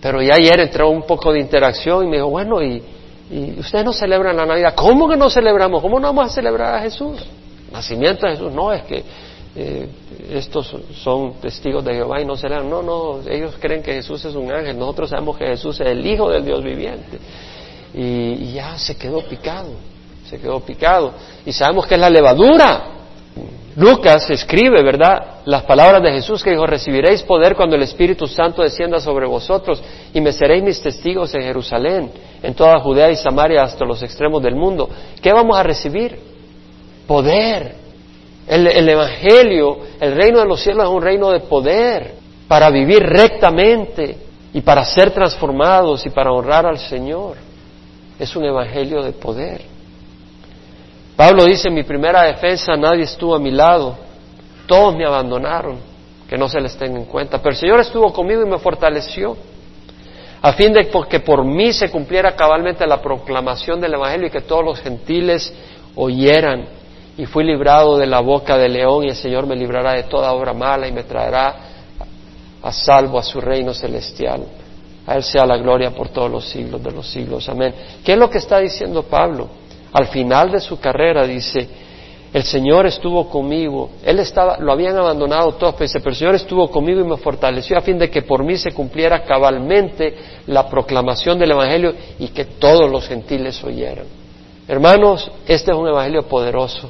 Pero ya ayer entró un poco de interacción y me dijo, bueno, y, y ustedes no celebran la Navidad. ¿Cómo que no celebramos? ¿Cómo no vamos a celebrar a Jesús? Nacimiento de Jesús. No, es que eh, estos son testigos de Jehová y no serán. No, no, ellos creen que Jesús es un ángel. Nosotros sabemos que Jesús es el Hijo del Dios viviente. Y, ya se quedó picado, se quedó picado. Y sabemos que es la levadura. Lucas escribe, ¿verdad? Las palabras de Jesús que dijo, recibiréis poder cuando el Espíritu Santo descienda sobre vosotros y me seréis mis testigos en Jerusalén, en toda Judea y Samaria hasta los extremos del mundo. ¿Qué vamos a recibir? Poder el, Evangelio, el reino de los cielos es un reino de poder para vivir rectamente y para ser transformados y para honrar al Señor. Es un Evangelio de poder. Pablo dice, en mi primera defensa nadie estuvo a mi lado, todos me abandonaron, que no se les tenga en cuenta, pero el Señor estuvo conmigo y me fortaleció, a fin de que por mí se cumpliera cabalmente la proclamación del Evangelio y que todos los gentiles oyeran y fui librado de la boca del león y el Señor me librará de toda obra mala y me traerá a salvo a su reino celestial. A Él sea la gloria por todos los siglos de los siglos. Amén. ¿Qué es lo que está diciendo Pablo? Al final de su carrera dice, el Señor estuvo conmigo. Él estaba, lo habían abandonado todos, pero el Señor estuvo conmigo y me fortaleció a fin de que por mí se cumpliera cabalmente la proclamación del Evangelio y que todos los gentiles oyeran. Hermanos, este es un Evangelio poderoso.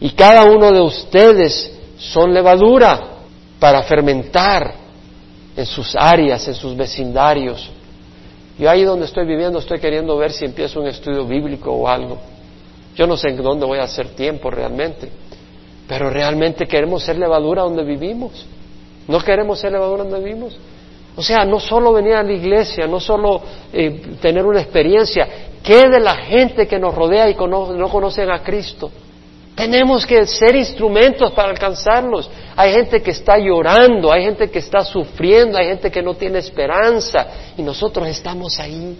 Y cada uno de ustedes son levadura para fermentar en sus áreas, en sus vecindarios. Yo ahí donde estoy viviendo estoy queriendo ver si empiezo un estudio bíblico o algo. Yo no sé en dónde voy a hacer tiempo realmente, pero realmente queremos ser levadura donde vivimos. No queremos ser levadura donde vivimos. O sea, no solo venir a la iglesia, no solo eh, tener una experiencia, ¿qué de la gente que nos rodea y no conocen a Cristo? Tenemos que ser instrumentos para alcanzarlos. Hay gente que está llorando, hay gente que está sufriendo, hay gente que no tiene esperanza y nosotros estamos ahí.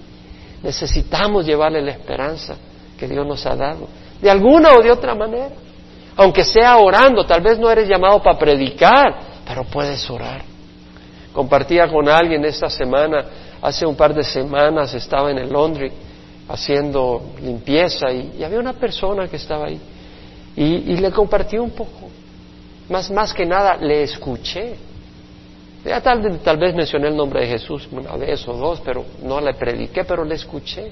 Necesitamos llevarle la esperanza que Dios nos ha dado, de alguna o de otra manera. Aunque sea orando, tal vez no eres llamado para predicar, pero puedes orar. Compartía con alguien esta semana, hace un par de semanas estaba en el laundry haciendo limpieza y, había una persona que estaba ahí y, le compartí un poco. Más, más que nada le escuché. Ya tal, tal vez mencioné el nombre de Jesús una vez o dos, pero no le prediqué, pero le escuché.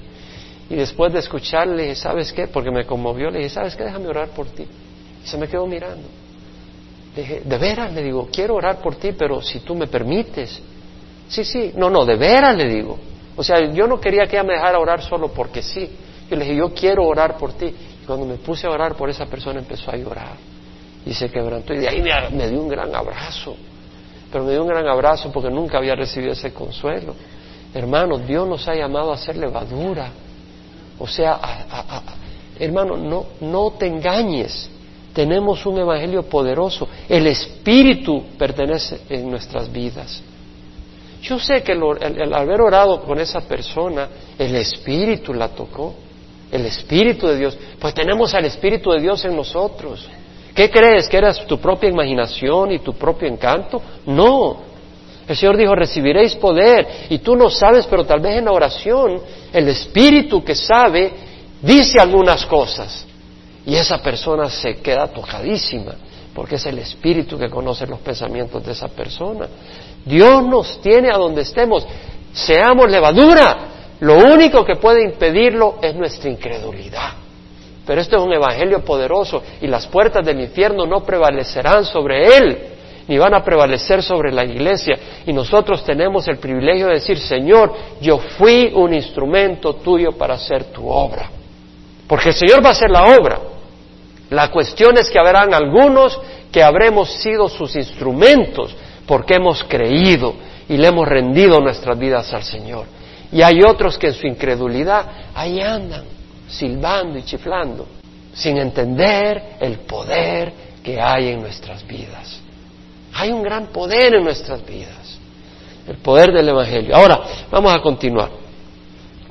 Y después de escucharle, ¿sabes qué? Porque me conmovió, le dije, ¿sabes qué? Déjame orar por ti. Y se me quedó mirando. Dije, de veras, le digo, quiero orar por ti, pero si tú me permites. Sí, sí, no, no, de veras, le digo. O sea, yo no quería que ella me dejara orar solo porque sí. Yo le dije, yo quiero orar por ti. Y cuando me puse a orar por esa persona, empezó a llorar. Y se quebrantó. Y de ahí me, dio un gran abrazo. Pero me dio un gran abrazo porque nunca había recibido ese consuelo. Hermanos, Dios nos ha llamado a hacer levadura o sea, hermano, no, no te engañes. Tenemos un evangelio poderoso. El Espíritu pertenece en nuestras vidas. Yo sé que el, haber orado con esa persona, el Espíritu la tocó. El Espíritu de Dios. Pues tenemos al Espíritu de Dios en nosotros. ¿Qué crees? ¿Que eras tu propia imaginación y tu propio encanto? No. El Señor dijo, recibiréis poder. Y tú no sabes, pero tal vez en la oración el Espíritu que sabe dice algunas cosas. Y esa persona se queda tocadísima, porque es el Espíritu que conoce los pensamientos de esa persona. Dios nos tiene a donde estemos. Seamos levadura. Lo único que puede impedirlo es nuestra incredulidad. Pero esto es un evangelio poderoso y las puertas del infierno no prevalecerán sobre él ni van a prevalecer sobre la iglesia. Y nosotros tenemos el privilegio de decir, Señor, yo fui un instrumento tuyo para hacer tu obra. Porque el Señor va a hacer la obra. La cuestión es que habrán algunos que habremos sido sus instrumentos porque hemos creído y le hemos rendido nuestras vidas al Señor. Y hay otros que en su incredulidad ahí andan, silbando y chiflando, sin entender el poder que hay en nuestras vidas. Hay un gran poder en nuestras vidas, el poder del Evangelio. Ahora, vamos a continuar.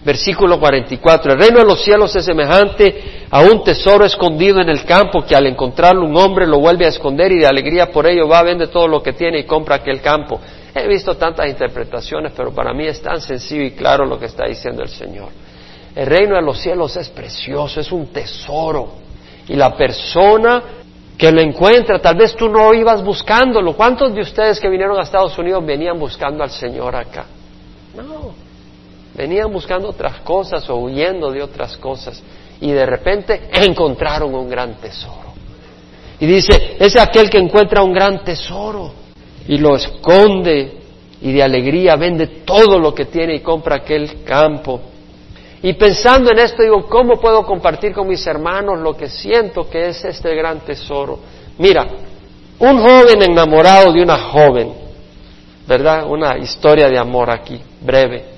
Versículo 44. El reino de los cielos es semejante a un tesoro escondido en el campo que al encontrarlo un hombre lo vuelve a esconder y de alegría por ello va, vende todo lo que tiene y compra aquel campo. He visto tantas interpretaciones, pero para mí es tan sencillo y claro lo que está diciendo el Señor. El reino de los cielos es precioso, es un tesoro. Y la persona que lo encuentra. Tal vez tú no ibas buscándolo. ¿Cuántos de ustedes que vinieron a Estados Unidos venían buscando al Señor acá? No. Venían buscando otras cosas o huyendo de otras cosas. Y de repente encontraron un gran tesoro. Y dice, es aquel que encuentra un gran tesoro y lo esconde y de alegría vende todo lo que tiene y compra aquel campo y pensando en esto, digo, ¿cómo puedo compartir con mis hermanos lo que siento que es este gran tesoro? Mira, un joven enamorado de una joven, ¿verdad? Una historia de amor aquí, breve.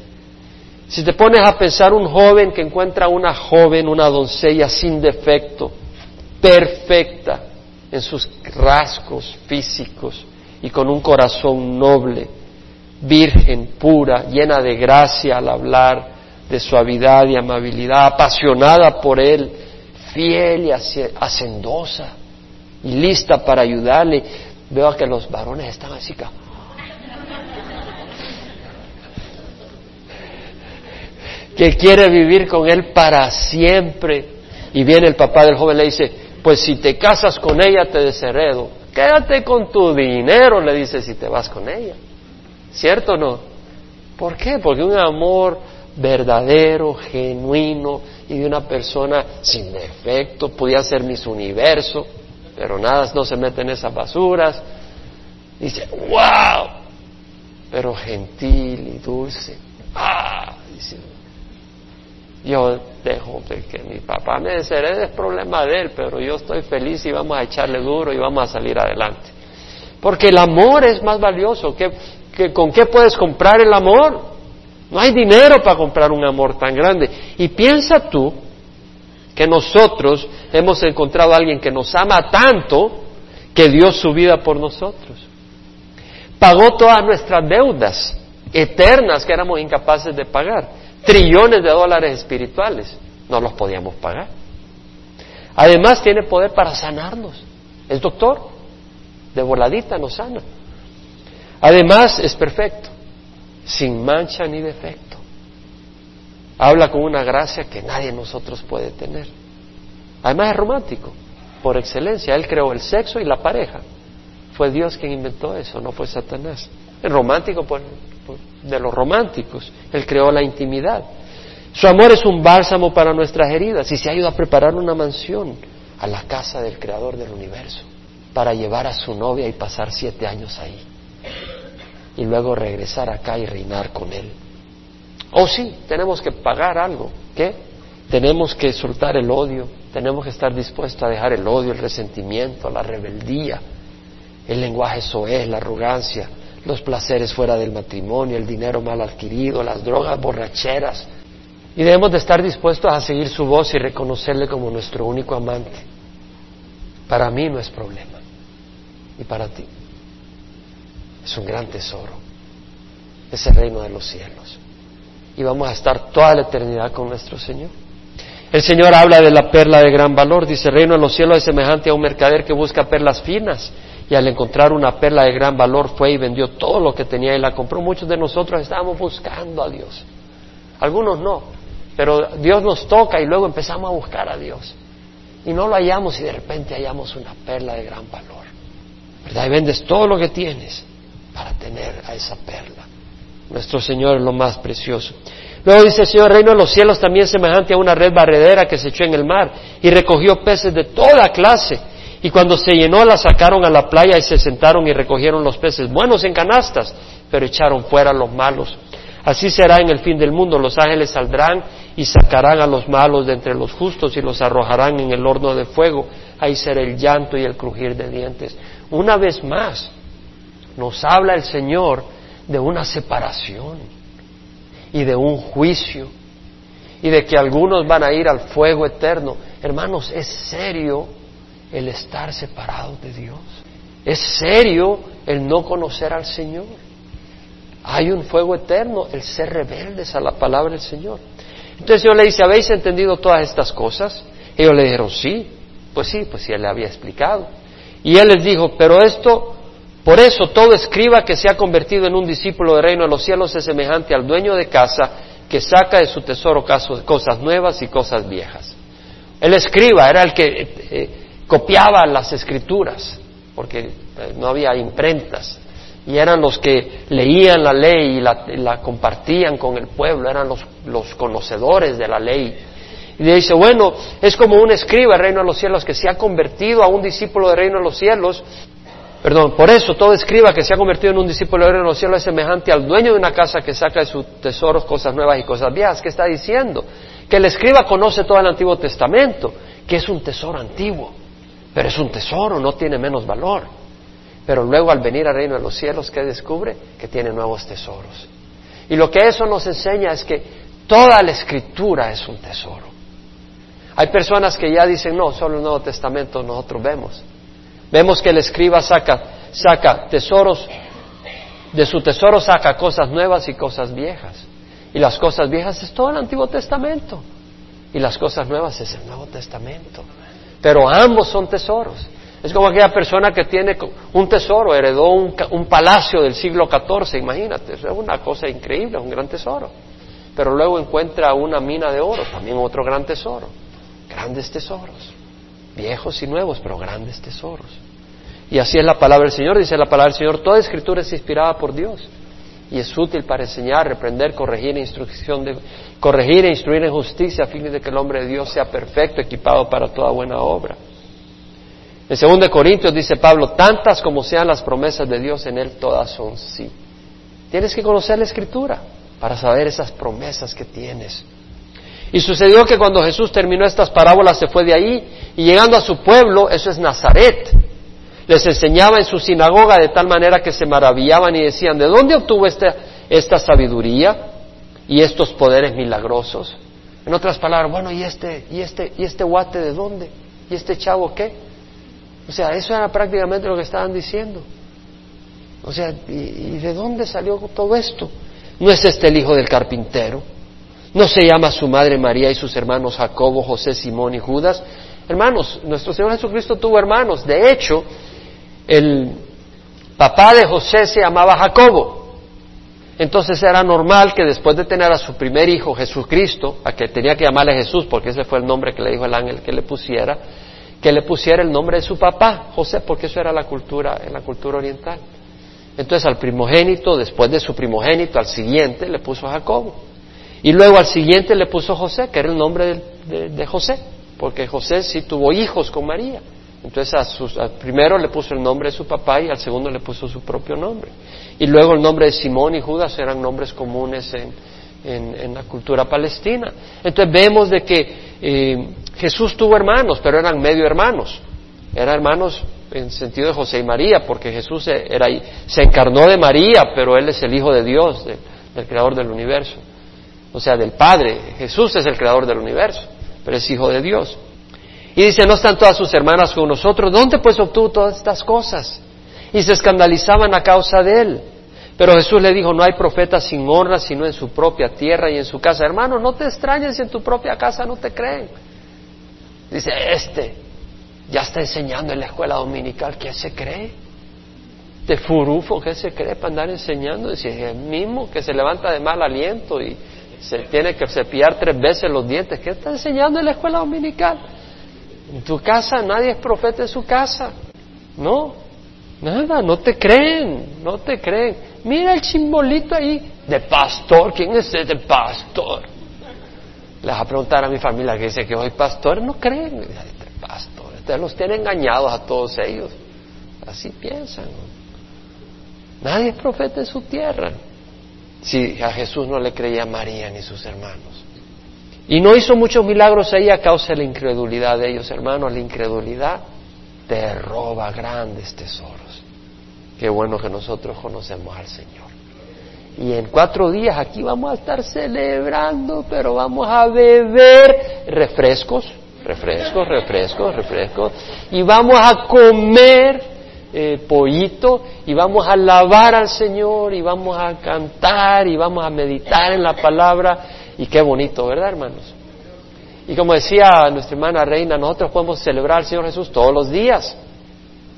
Si te pones a pensar un joven que encuentra una joven, una doncella sin defecto, perfecta en sus rasgos físicos y con un corazón noble, virgen, pura, llena de gracia al hablar, de suavidad y amabilidad, apasionada por Él, fiel y hacendosa y lista para ayudarle. Veo que los varones están así. Que quiere vivir con Él para siempre. Y viene el papá del joven y le dice, pues si te casas con ella te desheredo. Quédate con tu dinero, le dice si te vas con ella. ¿Cierto o no? ¿Por qué? Porque un amor verdadero, genuino y de una persona sin defecto, podía ser mis universo, pero nada, no se mete en esas basuras. Dice, wow, pero gentil y dulce. Ah, dice, yo dejo que mi papá me desherede, es problema de él, pero yo estoy feliz y vamos a echarle duro y vamos a salir adelante. Porque el amor es más valioso. con qué puedes comprar el amor? No hay dinero para comprar un amor tan grande. Y piensa tú que nosotros hemos encontrado a alguien que nos ama tanto que dio su vida por nosotros. Pagó todas nuestras deudas eternas que éramos incapaces de pagar. Trillones de dólares espirituales. No los podíamos pagar. Además tiene poder para sanarnos. Es doctor. De voladita nos sana. Además es perfecto sin mancha ni defecto. Habla con una gracia que nadie de nosotros puede tener. Además es romántico, por excelencia. Él creó el sexo y la pareja. Fue Dios quien inventó eso, no fue Satanás. Es romántico de los románticos. Él creó la intimidad. Su amor es un bálsamo para nuestras heridas y se ha ido a preparar una mansión a la casa del Creador del universo para llevar a su novia y pasar siete años ahí y luego regresar acá y reinar con Él. O oh, sí, tenemos que pagar algo. ¿Qué? Tenemos que soltar el odio, tenemos que estar dispuestos a dejar el odio, el resentimiento, la rebeldía, el lenguaje soez, la arrogancia, los placeres fuera del matrimonio, el dinero mal adquirido, las drogas borracheras. Y debemos de estar dispuestos a seguir su voz y reconocerle como nuestro único amante. Para mí no es problema. Y para ti. Es un gran tesoro. Es el reino de los cielos. Y vamos a estar toda la eternidad con nuestro Señor. El Señor habla de la perla de gran valor. Dice, reino de los cielos es semejante a un mercader que busca perlas finas. Y al encontrar una perla de gran valor fue y vendió todo lo que tenía y la compró. Muchos de nosotros estábamos buscando a Dios. Algunos no. Pero Dios nos toca y luego empezamos a buscar a Dios. Y no lo hallamos y de repente hallamos una perla de gran valor. ¿Verdad? Y vendes todo lo que tienes para tener a esa perla. Nuestro Señor es lo más precioso. Luego dice el Señor, reino de los cielos también semejante a una red barredera que se echó en el mar y recogió peces de toda clase. Y cuando se llenó la sacaron a la playa y se sentaron y recogieron los peces buenos en canastas, pero echaron fuera los malos. Así será en el fin del mundo. Los ángeles saldrán y sacarán a los malos de entre los justos y los arrojarán en el horno de fuego. Ahí será el llanto y el crujir de dientes. Una vez más, nos habla el Señor de una separación y de un juicio y de que algunos van a ir al fuego eterno. Hermanos, es serio el estar separados de Dios. Es serio el no conocer al Señor. Hay un fuego eterno, el ser rebeldes a la palabra del Señor. Entonces yo le dice, ¿habéis entendido todas estas cosas? Ellos le dijeron, sí, pues sí, pues sí, él le había explicado. Y él les dijo, pero esto por eso todo escriba que se ha convertido en un discípulo del reino de los cielos es semejante al dueño de casa que saca de su tesoro cosas nuevas y cosas viejas. El escriba era el que eh, eh, copiaba las escrituras, porque eh, no había imprentas, y eran los que leían la ley y la, compartían con el pueblo, eran los, conocedores de la ley. Y dice, bueno, es como un escriba del reino de los cielos que se ha convertido a un discípulo del reino de los cielos Perdón, por eso todo escriba que se ha convertido en un discípulo de los cielos es semejante al dueño de una casa que saca de sus tesoros cosas nuevas y cosas viejas. ¿Qué está diciendo? Que el escriba conoce todo el Antiguo Testamento, que es un tesoro antiguo, pero es un tesoro, no tiene menos valor. Pero luego al venir al reino de los cielos, ¿qué descubre? Que tiene nuevos tesoros. Y lo que eso nos enseña es que toda la escritura es un tesoro. Hay personas que ya dicen, no, solo el Nuevo Testamento nosotros vemos. Vemos que el escriba saca, saca tesoros, de su tesoro saca cosas nuevas y cosas viejas. Y las cosas viejas es todo el Antiguo Testamento. Y las cosas nuevas es el Nuevo Testamento. Pero ambos son tesoros. Es como aquella persona que tiene un tesoro, heredó un, palacio del siglo XIV, imagínate, es una cosa increíble, un gran tesoro. Pero luego encuentra una mina de oro, también otro gran tesoro. Grandes tesoros. viejos y nuevos, pero grandes tesoros. Y así es la palabra del Señor, dice la palabra del Señor, toda escritura es inspirada por Dios y es útil para enseñar, reprender, corregir e instrucción de, corregir e instruir en justicia a fin de que el hombre de Dios sea perfecto, equipado para toda buena obra. En 2 Corintios dice Pablo, tantas como sean las promesas de Dios en él, todas son sí. Tienes que conocer la escritura para saber esas promesas que tienes. Y sucedió que cuando Jesús terminó estas parábolas se fue de ahí y llegando a su pueblo, eso es Nazaret, les enseñaba en su sinagoga de tal manera que se maravillaban y decían, ¿de dónde obtuvo esta, sabiduría y estos poderes milagrosos? En otras palabras, bueno, ¿y este, y este, y este guate de dónde? ¿Y este chavo qué? O sea, eso era prácticamente lo que estaban diciendo. O sea, ¿y, de dónde salió todo esto? ¿No es este el hijo del carpintero? ¿No se llama su madre María y sus hermanos Jacobo, José, Simón y Judas? Hermanos, nuestro Señor Jesucristo tuvo hermanos. De hecho, el papá de José se llamaba Jacobo. Entonces era normal que después de tener a su primer hijo, Jesucristo, a que tenía que llamarle Jesús, porque ese fue el nombre que le dijo el ángel que le pusiera, que le pusiera el nombre de su papá, José, porque eso era la cultura, en la cultura oriental. Entonces al primogénito, después de su primogénito, al siguiente le puso Jacobo. Y luego al siguiente le puso José, que era el nombre de José, porque José sí tuvo hijos con María. Entonces al primero le puso el nombre de su papá y al segundo le puso su propio nombre. Y luego el nombre de Simón y Judas eran nombres comunes en, la cultura palestina. Entonces vemos de que eh, Jesús tuvo hermanos, pero eran medio hermanos. Eran hermanos en sentido de José y María, porque Jesús era, se encarnó de María, pero Él es el Hijo de Dios, del Creador del universo. O sea, del Padre. Jesús es el Creador del universo, pero es Hijo de Dios. Y dice, ¿no están todas sus hermanas con nosotros? ¿Dónde pues obtuvo todas estas cosas? Y se escandalizaban a causa de él. Pero Jesús le dijo, no hay profeta sin honra sino en su propia tierra y en su casa. Hermano, no te extrañes si en tu propia casa no te creen. Dice, este ya está enseñando en la escuela dominical, ¿qué se cree? De furufo, ¿qué se cree para andar enseñando? Dice, el mismo que se levanta de mal aliento y se tiene que cepillar tres veces los dientes. ¿Qué está enseñando en la escuela dominical? En tu casa nadie es profeta en su casa. No, nada, no te creen, no te creen. Mira el simbolito ahí de pastor. ¿Quién es ese pastor? Les voy a preguntar a mi familia que dice que soy pastor, no creen. Este pastor, ustedes los tienen engañados a todos ellos. Así piensan. Nadie es profeta en su tierra. Si a Jesús no le creía María ni sus hermanos. Y no hizo muchos milagros ahí a causa de la incredulidad de ellos, hermanos. La incredulidad te roba grandes tesoros. Qué bueno que nosotros conocemos al Señor. Y en cuatro días aquí vamos a estar celebrando, pero vamos a beber refrescos, refrescos, refrescos, refrescos. Y vamos a comer eh, pollito y vamos a alabar al Señor y vamos a cantar y vamos a meditar en la palabra y qué bonito, ¿verdad, hermanos? Y como decía nuestra hermana Reina, nosotros podemos celebrar al Señor Jesús todos los días,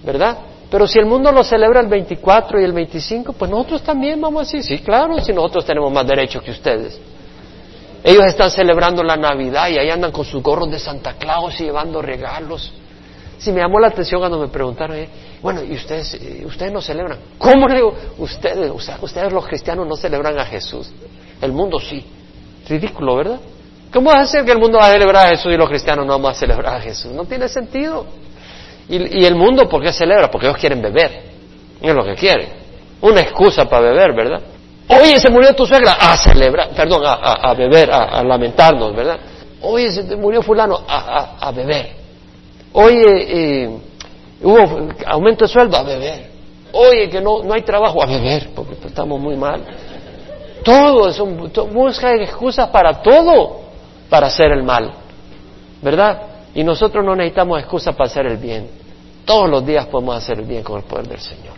¿verdad? Pero si el mundo lo celebra el 24 y el 25, pues nosotros también vamos a decir, sí, claro, si nosotros tenemos más derechos que ustedes. Ellos están celebrando la Navidad y ahí andan con sus gorros de Santa Claus y llevando regalos. Si me llamó la atención cuando me preguntaron, eh, bueno, ¿y ustedes, eh, ustedes no celebran? ¿Cómo le digo? Ustedes, o sea, ustedes los cristianos no celebran a Jesús. El mundo sí. Ridículo, ¿verdad? ¿Cómo va a ser que el mundo va a celebrar a Jesús y los cristianos no vamos a celebrar a Jesús? No tiene sentido. Y, el mundo, ¿por qué celebra? Porque ellos quieren beber. Es lo que quieren. Una excusa para beber, ¿verdad? Oye, se murió tu suegra. A celebrar, perdón, a, beber, a, lamentarnos, ¿verdad? Oye, se murió fulano. A, beber. Oye, eh, hubo aumento de sueldo. A beber. Oye, que no, no hay trabajo. A beber, porque estamos muy mal. Todo, eso, busca excusas para todo, para hacer el mal, ¿verdad? Y nosotros no necesitamos excusas para hacer el bien. Todos los días podemos hacer el bien con el poder del Señor.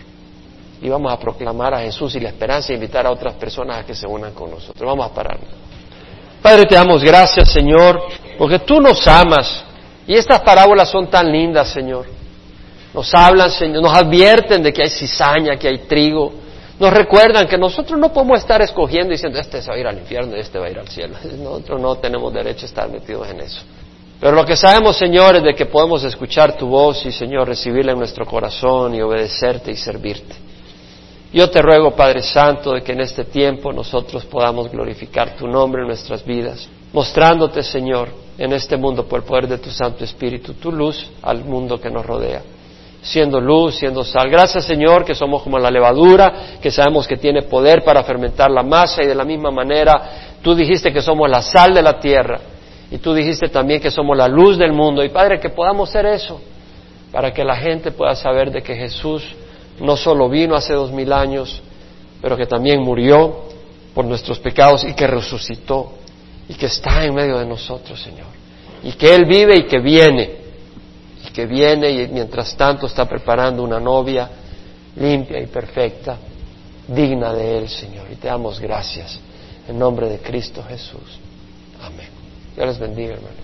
Y vamos a proclamar a Jesús y la esperanza e invitar a otras personas a que se unan con nosotros. Vamos a parar. Padre, te damos gracias, Señor, porque tú nos amas. Y estas parábolas son tan lindas, Señor. Nos hablan, Señor, nos advierten de que hay cizaña, que hay trigo, nos recuerdan que nosotros no podemos estar escogiendo diciendo este se va a ir al infierno y este va a ir al cielo. Nosotros no tenemos derecho a estar metidos en eso. Pero lo que sabemos, Señor, es de que podemos escuchar tu voz y, Señor, recibirla en nuestro corazón y obedecerte y servirte. Yo te ruego, Padre Santo, de que en este tiempo nosotros podamos glorificar tu nombre en nuestras vidas, mostrándote, Señor, en este mundo por el poder de tu Santo Espíritu, tu luz al mundo que nos rodea, siendo luz, siendo sal. Gracias, Señor, que somos como la levadura, que sabemos que tiene poder para fermentar la masa y de la misma manera tú dijiste que somos la sal de la tierra y tú dijiste también que somos la luz del mundo. Y Padre, que podamos ser eso, para que la gente pueda saber de que Jesús no solo vino hace dos mil años, pero que también murió por nuestros pecados y que resucitó y que está en medio de nosotros, Señor. Y que Él vive y que viene. Que viene y mientras tanto está preparando una novia limpia y perfecta, digna de Él, Señor. Y te damos gracias en nombre de Cristo Jesús. Amén. Dios les bendiga, hermano.